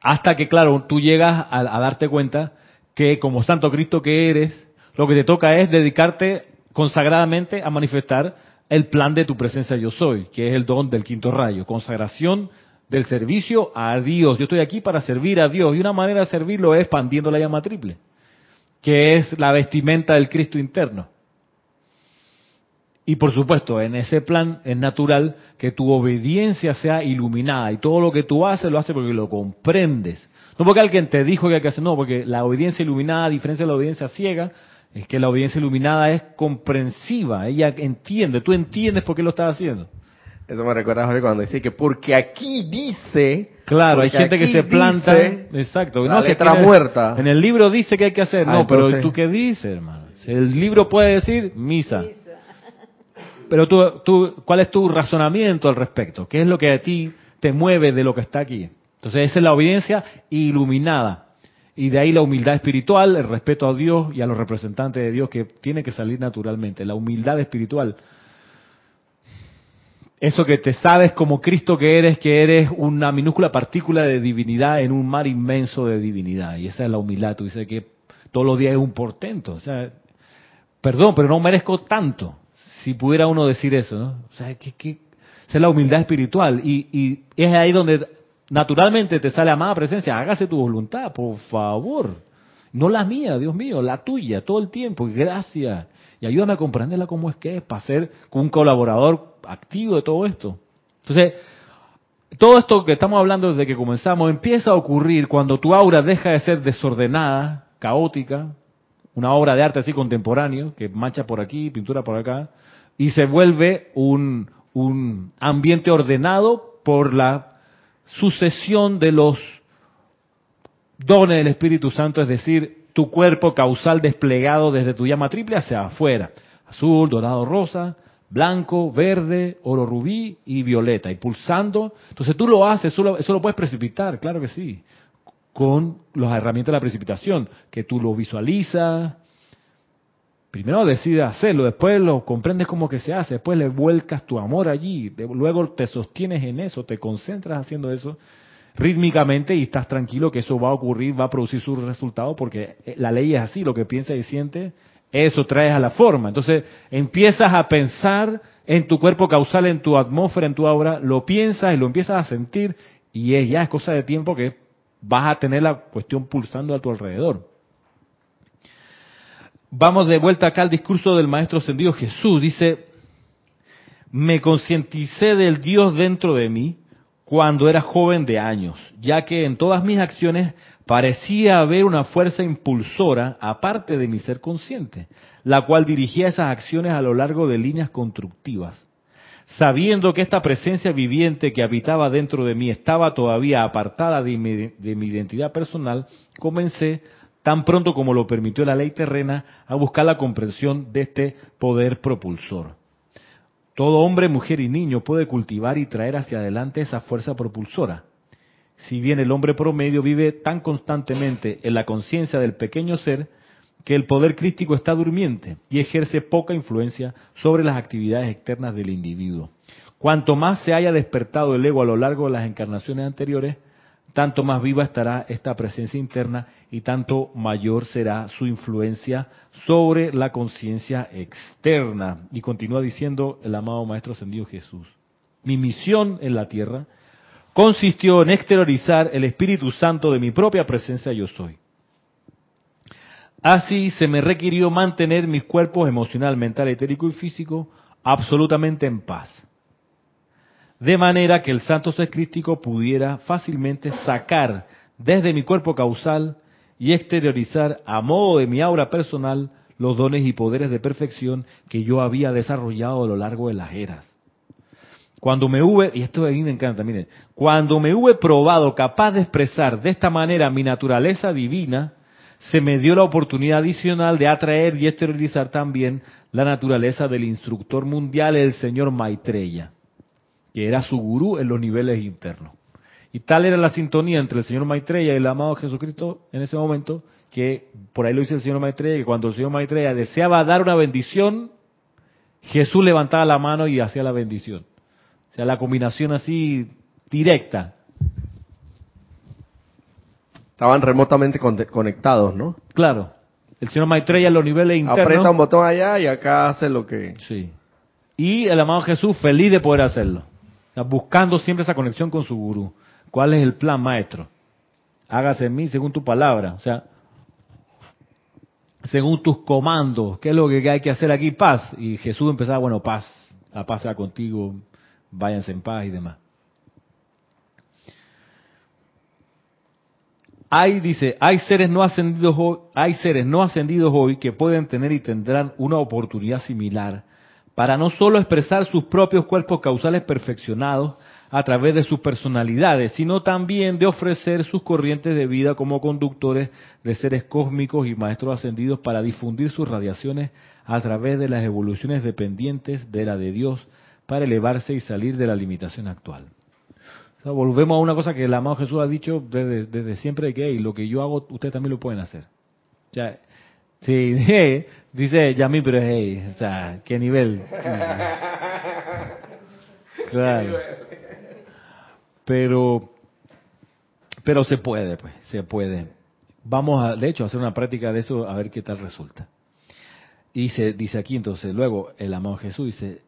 Hasta que, claro, tú llegas a darte cuenta que como Santo Cristo que eres, lo que te toca es dedicarte consagradamente a manifestar el plan de tu presencia yo soy, que es el don del quinto rayo, consagración del servicio a Dios. Yo estoy aquí para servir a Dios y una manera de servirlo es expandiendo la llama triple, que es la vestimenta del Cristo interno. Y por supuesto, en ese plan es natural que tu obediencia sea iluminada y todo lo que tú haces lo haces porque lo comprendes. No porque alguien te dijo que hay que hacer, no, porque la obediencia iluminada, a diferencia de la obediencia ciega, es que la obediencia iluminada es comprensiva, ella entiende, tú entiendes por qué lo estás haciendo. Eso me recuerda, Jorge, cuando dice que porque aquí dice... Claro, hay gente que se planta, exacto, la no, que tiene- muerta. En el libro dice que hay que hacer, Ah, no, pero ¿tú qué dices, hermano? El libro puede decir misa. Pero tú, tú, ¿cuál es tu razonamiento al respecto? ¿Qué es lo que a ti te mueve de lo que está aquí? Entonces, esa es la obediencia iluminada. Y de ahí la humildad espiritual, el respeto a Dios y a los representantes de Dios que tiene que salir naturalmente. La humildad espiritual. Eso que te sabes como Cristo que eres, que eres una minúscula partícula de divinidad en un mar inmenso de divinidad. Y esa es la humildad. Tú dices que todos los días es un portento. O sea, perdón, pero no merezco tanto. Si pudiera uno decir eso, ¿no? O sea, que, esa es la humildad espiritual. Y, y es ahí donde naturalmente te sale amada presencia. Hágase tu voluntad, por favor. No la mía, Dios mío, la tuya, todo el tiempo. Gracias. Y ayúdame a comprenderla como es que es, para ser un colaborador activo de todo esto. Entonces, todo esto que estamos hablando desde que comenzamos empieza a ocurrir cuando tu aura deja de ser desordenada, caótica, una obra de arte así contemporáneo, que mancha por aquí, pintura por acá, y se vuelve un, un ambiente ordenado por la sucesión de los dones del Espíritu Santo, es decir, tu cuerpo causal desplegado desde tu llama triple hacia afuera. Azul, dorado, rosa, blanco, verde, oro rubí y violeta. Y pulsando. Entonces tú lo haces, eso lo, lo puedes precipitar, claro que sí. Con las herramientas de la precipitación, que tú lo visualizas. Primero decides hacerlo, después lo comprendes como que se hace, después le vuelcas tu amor allí, luego te sostienes en eso, te concentras haciendo eso, rítmicamente y estás tranquilo que eso va a ocurrir, va a producir su resultado porque eh, la ley es así, lo que piensa y siente, eso traes a la forma. Entonces empiezas a pensar en tu cuerpo causal, en tu atmósfera, en tu aura, lo piensas y lo empiezas a sentir y es, ya es cosa de tiempo que vas a tener la cuestión pulsando a tu alrededor. Vamos de vuelta acá al discurso del Maestro Ascendido Jesús. Dice, me concienticé del Dios dentro de mí cuando era joven de años, ya que en todas mis acciones parecía haber una fuerza impulsora aparte de mi ser consciente, la cual dirigía esas acciones a lo largo de líneas constructivas. Sabiendo que esta presencia viviente que habitaba dentro de mí estaba todavía apartada de mi, de mi identidad personal, comencé, tan pronto como lo permitió la ley terrena, a buscar la comprensión de este poder propulsor. Todo hombre, mujer y niño puede cultivar y traer hacia adelante esa fuerza propulsora. Si bien el hombre promedio vive tan constantemente en la conciencia del pequeño ser, que el poder crístico está durmiente y ejerce poca influencia sobre las actividades externas del individuo. Cuanto más se haya despertado el ego a lo largo de las encarnaciones anteriores, tanto más viva estará esta presencia interna y tanto mayor será su influencia sobre la conciencia externa. Y continúa diciendo el amado Maestro Ascendido Jesús. Mi misión en la tierra consistió en exteriorizar el Espíritu Santo de mi propia presencia yo soy. Así se me requirió mantener mis cuerpos emocional, mental, etérico y físico absolutamente en paz de manera que el santo ser crístico pudiera fácilmente sacar desde mi cuerpo causal y exteriorizar a modo de mi aura personal los dones y poderes de perfección que yo había desarrollado a lo largo de las eras. Cuando me hube, y esto a mí me encanta, miren, cuando me hube probado capaz de expresar de esta manera mi naturaleza divina, se me dio la oportunidad adicional de atraer y exteriorizar también la naturaleza del instructor mundial, el señor Maitreya que era su gurú en los niveles internos. Y tal era la sintonía entre el señor Maitreya y el amado Jesucristo en ese momento, que por ahí lo dice el señor Maitreya, que cuando el señor Maitreya deseaba dar una bendición, Jesús levantaba la mano y hacía la bendición. O sea, la combinación así directa. Estaban remotamente conectados, ¿no? Claro. El señor Maitreya en los niveles internos. Aprieta un botón allá y acá hace lo que... Sí. Y el amado Jesús feliz de poder hacerlo buscando siempre esa conexión con su gurú. ¿Cuál es el plan, maestro? Hágase en mí según tu palabra, o sea, según tus comandos. ¿Qué es lo que hay que hacer aquí? Paz. Y Jesús empezaba, bueno, paz, la paz sea contigo, váyanse en paz y demás. Hay, dice, hay seres no ascendidos hoy, hay seres no ascendidos hoy que pueden tener y tendrán una oportunidad similar para no solo expresar sus propios cuerpos causales perfeccionados a través de sus personalidades, sino también de ofrecer sus corrientes de vida como conductores de seres cósmicos y maestros ascendidos para difundir sus radiaciones a través de las evoluciones dependientes de la de Dios para elevarse y salir de la limitación actual. volvemos a una cosa que el amado Jesús ha dicho desde, siempre, que lo que yo hago, ustedes también lo pueden hacer. Ya, Sí, dice Yami, pero hey, o sea, ¿qué nivel? Claro. Pero, pero se puede, pues, se puede. Vamos a, de hecho, a hacer una práctica de eso a ver qué tal resulta. Y se dice aquí entonces, luego el amado Jesús dice,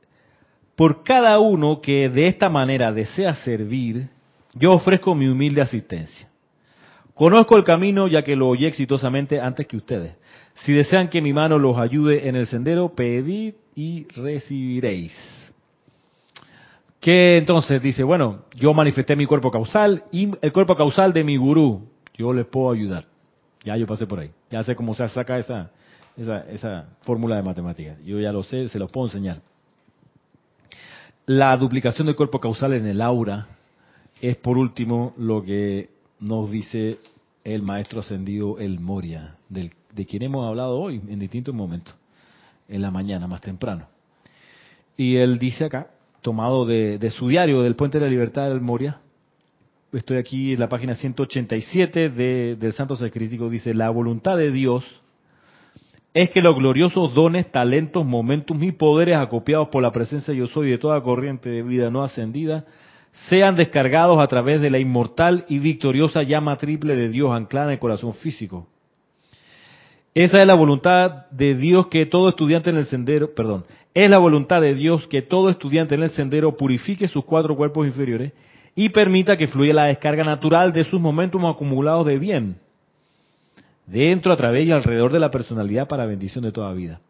por cada uno que de esta manera desea servir, yo ofrezco mi humilde asistencia. Conozco el camino ya que lo oí exitosamente antes que ustedes. Si desean que mi mano los ayude en el sendero, pedid y recibiréis. Que entonces dice, bueno, yo manifesté mi cuerpo causal y el cuerpo causal de mi gurú, yo les puedo ayudar. Ya yo pasé por ahí. Ya sé cómo se saca esa, esa, esa fórmula de matemáticas. Yo ya lo sé, se los puedo enseñar. La duplicación del cuerpo causal en el aura es por último lo que nos dice el maestro ascendido El Moria, del de quien hemos hablado hoy en distintos momentos, en la mañana más temprano. Y él dice acá, tomado de, su diario del Puente de la Libertad del Moria, estoy aquí en la página 187 de, del Santo Secrítico, dice, la voluntad de Dios es que los gloriosos dones, talentos, momentos y poderes acopiados por la presencia yo soy de toda corriente de vida no ascendida sean descargados a través de la inmortal y victoriosa llama triple de Dios anclada en el corazón físico. Esa es la voluntad de Dios que todo estudiante en el sendero, perdón, es la voluntad de Dios que todo estudiante en el sendero purifique sus cuatro cuerpos inferiores y permita que fluya la descarga natural de sus momentos acumulados de bien, dentro, a través y alrededor de la personalidad para bendición de toda vida.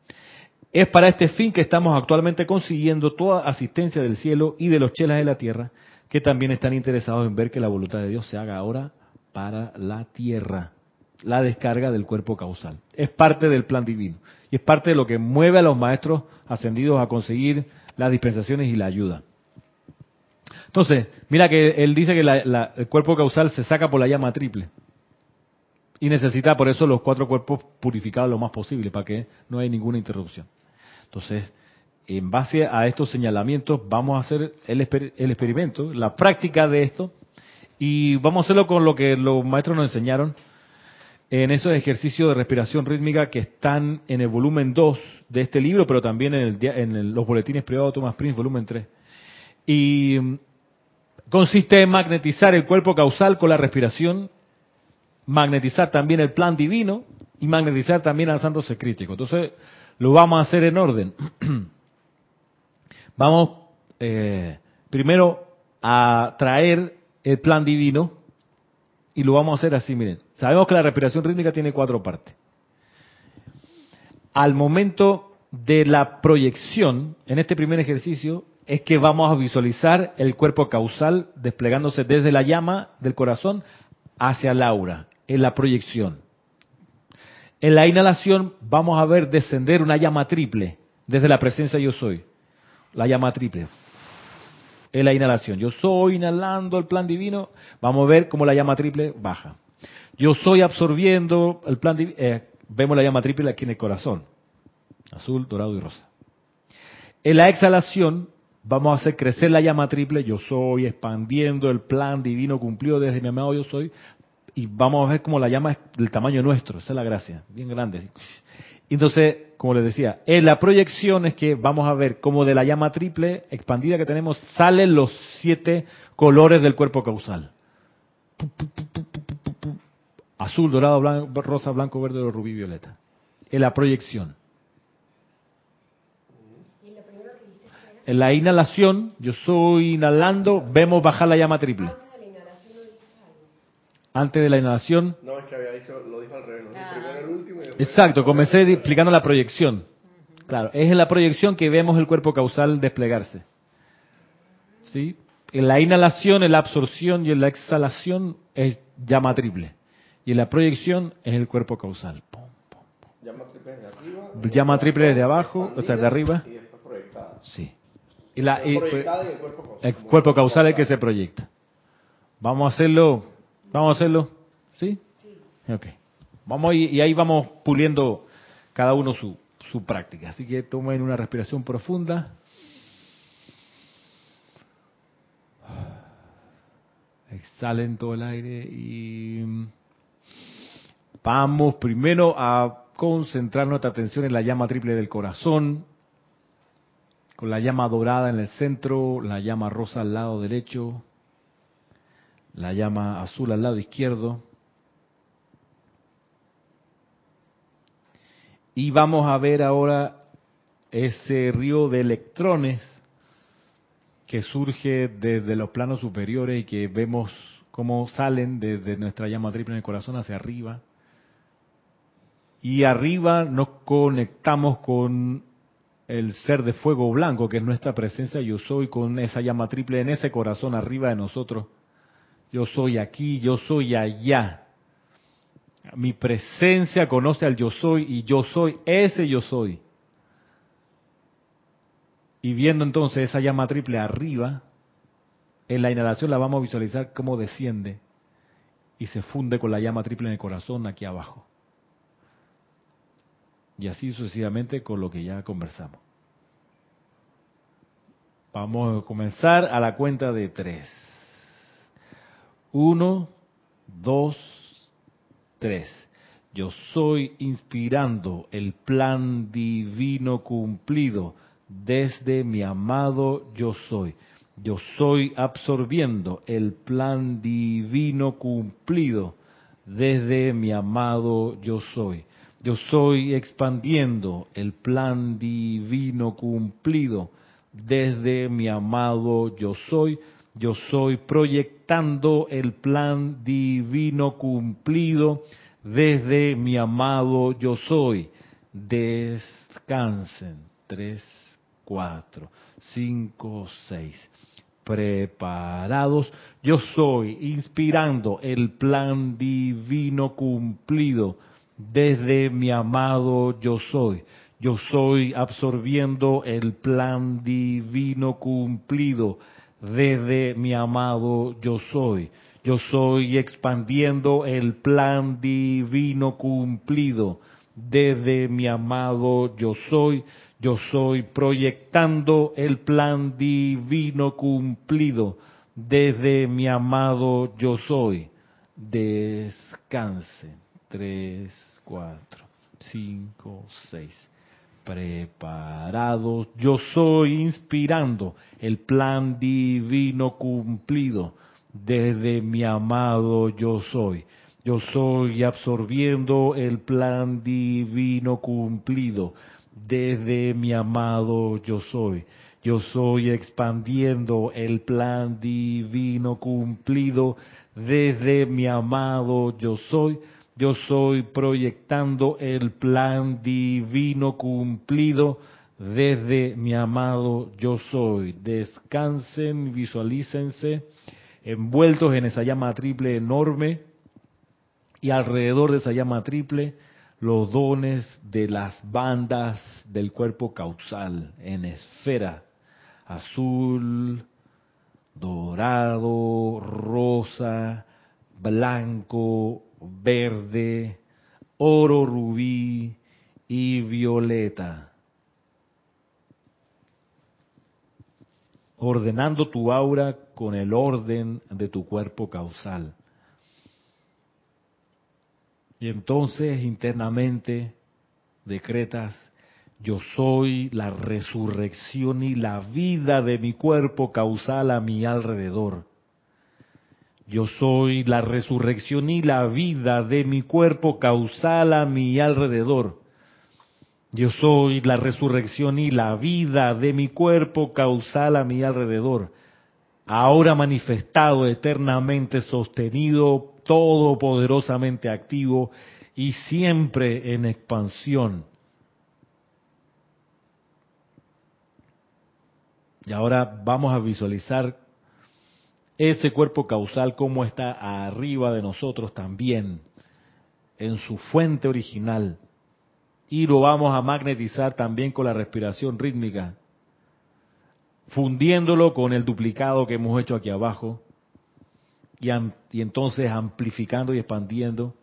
Es para este fin que estamos actualmente consiguiendo toda asistencia del cielo y de los chelas de la tierra, que también están interesados en ver que la voluntad de Dios se haga ahora para la tierra, la descarga del cuerpo causal. Es parte del plan divino y es parte de lo que mueve a los maestros ascendidos a conseguir las dispensaciones y la ayuda. Entonces, mira que él dice que el cuerpo causal se saca por la llama triple. Y necesita por eso los cuatro cuerpos purificados lo más posible, para que no haya ninguna interrupción. Entonces, en base a estos señalamientos, vamos a hacer el, experimento, la práctica de esto, y vamos a hacerlo con lo que los maestros nos enseñaron en esos ejercicios de respiración rítmica que están en el volumen 2 de este libro, pero también en, en los boletines privados de Thomas Prince, volumen 3. Y mm, consiste en magnetizar el cuerpo causal con la respiración, magnetizar también el plan divino y magnetizar también al santo secrítico. Entonces, lo vamos a hacer en orden. vamos eh, primero a traer el plan divino y lo vamos a hacer así, miren. Sabemos que la respiración rítmica tiene cuatro partes. Al momento de la proyección, en este primer ejercicio, es que vamos a visualizar el cuerpo causal desplegándose desde la llama del corazón hacia el aura, en la proyección. En la inhalación vamos a ver descender una llama triple desde la presencia yo soy. La llama triple. En la inhalación. Yo soy inhalando el plan divino. Vamos a ver cómo la llama triple baja. Yo soy absorbiendo el plan. Eh, vemos la llama triple aquí en el corazón. Azul, dorado y rosa. En la exhalación vamos a hacer crecer la llama triple. Yo soy expandiendo el plan divino cumplido desde mi amado yo soy y vamos a ver cómo la llama es del tamaño nuestro, esa es la gracia, bien grande. Entonces, como les decía, en la proyección es que vamos a ver cómo de la llama triple expandida que tenemos salen los siete colores del cuerpo causal. Azul, dorado, blanco, rosa, blanco, verde, rubí, violeta. En la proyección. En la inhalación, yo soy inhalando, vemos bajar la llama triple antes de la inhalación. No, es que había dicho, lo dijo al revés, ah. primero el último y Exacto, comencé explicando la proyección. Claro, es en la proyección que vemos el cuerpo causal desplegarse. ¿Sí? En la inhalación, en la absorción y en la exhalación es llama triple. Y la proyección es el cuerpo causal. Llama triple desde arriba. Llama triple desde abajo, o sea, de arriba. Y después proyectada. Sí. Y la, y, pues, el cuerpo causal. El cuerpo causal es el que se proyecta. Vamos a hacerlo ¿Vamos a hacerlo? ¿Sí? Sí. Ok. Vamos y, y ahí vamos puliendo cada uno su, su práctica. Así que tomen una respiración profunda. Exhalen todo el aire y vamos primero a concentrar nuestra atención en la llama triple del corazón, con la llama dorada en el centro, la llama rosa al lado derecho, la llama azul al lado izquierdo. Y vamos a ver ahora ese río de electrones que surge desde los planos superiores y que vemos cómo salen desde nuestra llama triple en el corazón hacia arriba. Y arriba nos conectamos con el ser de fuego blanco, que es nuestra presencia, yo soy con esa llama triple en ese corazón arriba de nosotros yo soy aquí, yo soy allá. Mi presencia conoce al yo soy y yo soy ese yo soy. Y viendo entonces esa llama triple arriba, en la inhalación la vamos a visualizar cómo desciende y se funde con la llama triple en el corazón aquí abajo. Y así sucesivamente con lo que ya conversamos. Vamos a comenzar a la cuenta de tres. Uno, dos, tres. Yo soy inspirando el plan divino cumplido desde mi amado yo soy. Yo soy absorbiendo el plan divino cumplido desde mi amado yo soy. Yo soy expandiendo el plan divino cumplido desde mi amado yo soy. Yo soy proyectando el plan divino cumplido desde mi amado yo soy. Descansen. Tres, cuatro, cinco, seis. Preparados. Yo soy inspirando el plan divino cumplido desde mi amado yo soy. Yo soy absorbiendo el plan divino cumplido desde mi amado yo soy. Yo soy expandiendo el plan divino cumplido desde mi amado yo soy. Yo soy proyectando el plan divino cumplido desde mi amado yo soy. Descansen. Tres, cuatro, cinco, seis. Preparados. Yo soy inspirando el plan divino cumplido desde mi amado yo soy. Yo soy absorbiendo el plan divino cumplido desde mi amado yo soy. Yo soy expandiendo el plan divino cumplido desde mi amado yo soy. Yo soy proyectando el plan divino cumplido desde mi amado yo soy. Descansen, visualícense envueltos en esa llama triple enorme y alrededor de esa llama triple los dones de las bandas del cuerpo causal en esfera azul, dorado, rosa, blanco, verde, oro rubí y violeta. Ordenando tu aura con el orden de tu cuerpo causal. Y entonces internamente decretas, yo soy la resurrección y la vida de mi cuerpo causal a mi alrededor. Yo soy la resurrección y la vida de mi cuerpo causal a mi alrededor. Yo soy la resurrección y la vida de mi cuerpo causal a mi alrededor. Ahora manifestado, eternamente sostenido, todopoderosamente activo y siempre en expansión. Y ahora vamos a visualizar ese cuerpo causal como está arriba de nosotros también, en su fuente original. Y lo vamos a magnetizar también con la respiración rítmica, fundiéndolo con el duplicado que hemos hecho aquí abajo, y, entonces amplificando y expandiendo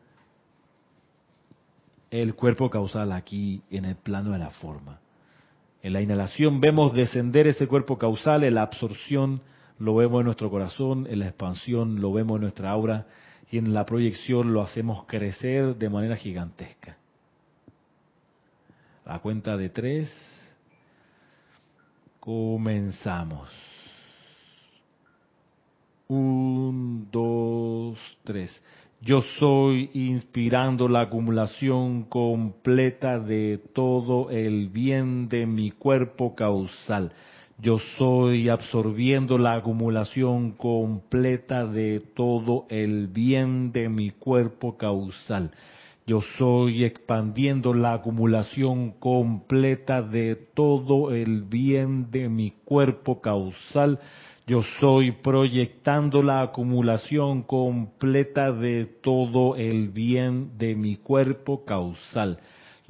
el cuerpo causal aquí en el plano de la forma. En la inhalación vemos descender ese cuerpo causal, en la absorción lo vemos en nuestro corazón, en la expansión lo vemos en nuestra aura y en la proyección lo hacemos crecer de manera gigantesca. A cuenta de tres, comenzamos. Un, dos, tres. Yo soy inspirando la acumulación completa de todo el bien de mi cuerpo causal. Yo soy absorbiendo la acumulación completa de todo el bien de mi cuerpo causal. Yo soy expandiendo la acumulación completa de todo el bien de mi cuerpo causal. Yo soy proyectando la acumulación completa de todo el bien de mi cuerpo causal.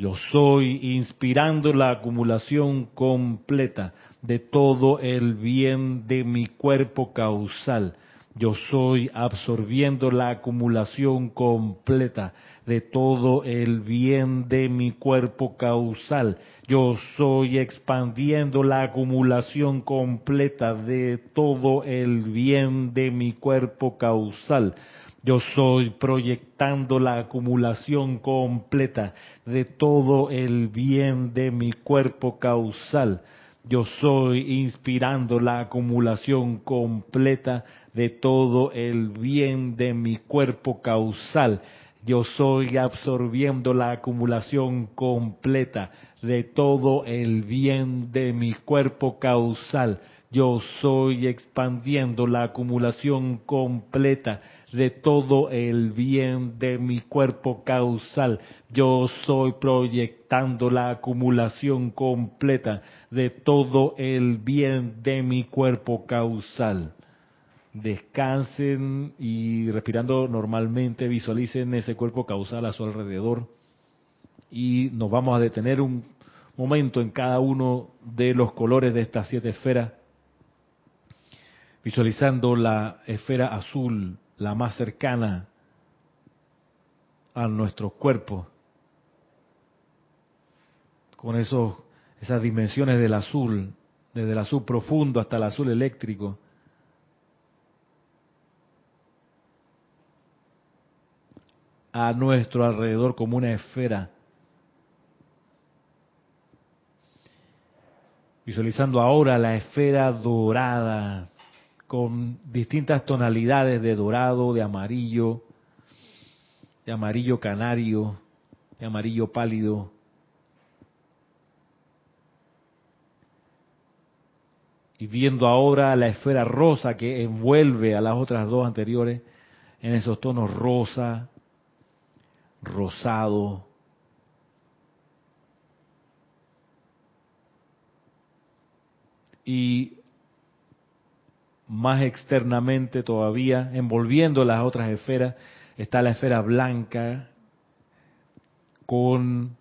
Yo soy inspirando la acumulación completa de todo el bien de mi cuerpo causal. Yo soy absorbiendo la acumulación completa de todo el bien de mi cuerpo causal. Yo soy expandiendo la acumulación completa de todo el bien de mi cuerpo causal. Yo soy proyectando la acumulación completa de todo el bien de mi cuerpo causal. Yo soy inspirando la acumulación completa de todo el bien de mi cuerpo causal. Yo soy absorbiendo la acumulación completa de todo el bien de mi cuerpo causal. Yo soy expandiendo la acumulación completa de todo el bien de mi cuerpo causal. Yo soy proyectando la acumulación completa de todo el bien de mi cuerpo causal. Descansen y respirando normalmente, visualicen ese cuerpo causal a su alrededor y nos vamos a detener un momento en cada uno de los colores de estas siete esferas, visualizando la esfera azul, la más cercana a nuestro cuerpo, con esos, esas dimensiones del azul, desde el azul profundo hasta el azul eléctrico. a nuestro alrededor como una esfera. Visualizando ahora la esfera dorada con distintas tonalidades de dorado, de amarillo, de amarillo canario, de amarillo pálido. Y viendo ahora la esfera rosa que envuelve a las otras dos anteriores en esos tonos rosa, rosado, y más externamente todavía, envolviendo las otras esferas, está la esfera blanca con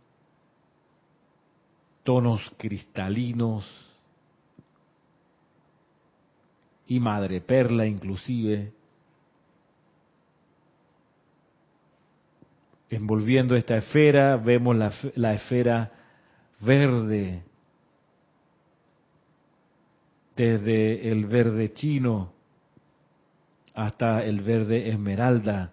tonos cristalinos y madre perla inclusive, envolviendo esta esfera, vemos la, la esfera verde, desde el verde chino hasta el verde esmeralda.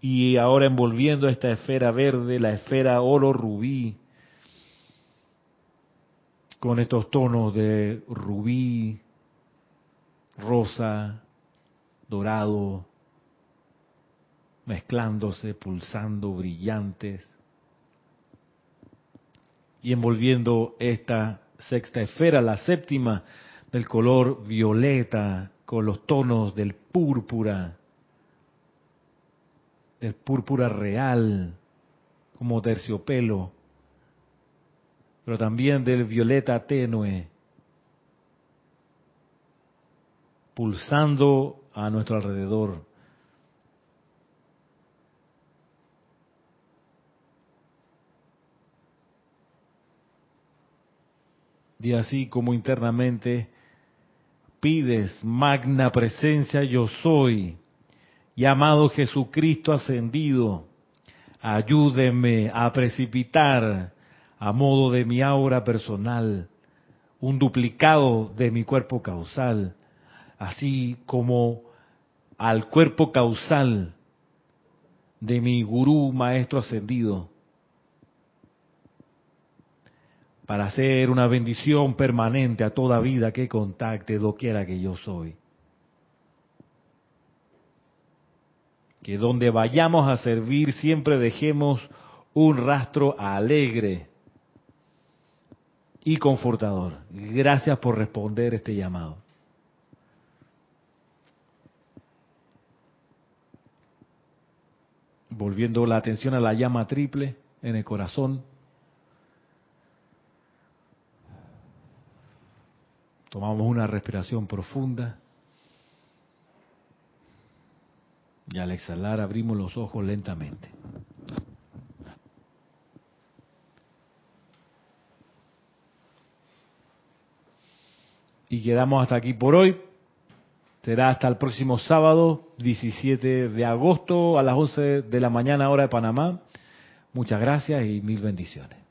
Y ahora envolviendo esta esfera verde, la esfera oro rubí, con estos tonos de rubí, rosa, dorado, mezclándose, pulsando, brillantes, y envolviendo esta sexta esfera, la séptima, del color violeta, con los tonos del púrpura, del púrpura real, como terciopelo, pero también del violeta tenue, pulsando a nuestro alrededor. Y así como internamente pides, magna presencia yo soy, llamado Jesucristo ascendido, ayúdeme a precipitar a modo de mi aura personal un duplicado de mi cuerpo causal, así como al cuerpo causal de mi gurú maestro ascendido para hacer una bendición permanente a toda vida que contacte doquiera que yo soy. Que donde vayamos a servir siempre dejemos un rastro alegre y confortador. Gracias por responder este llamado. Volviendo la atención a la llama triple en el corazón. Tomamos una respiración profunda. Y al exhalar abrimos los ojos lentamente. Y quedamos hasta aquí por hoy. Será hasta el próximo sábado, 17 de agosto, a las 11 de la mañana hora de Panamá. Muchas gracias y mil bendiciones.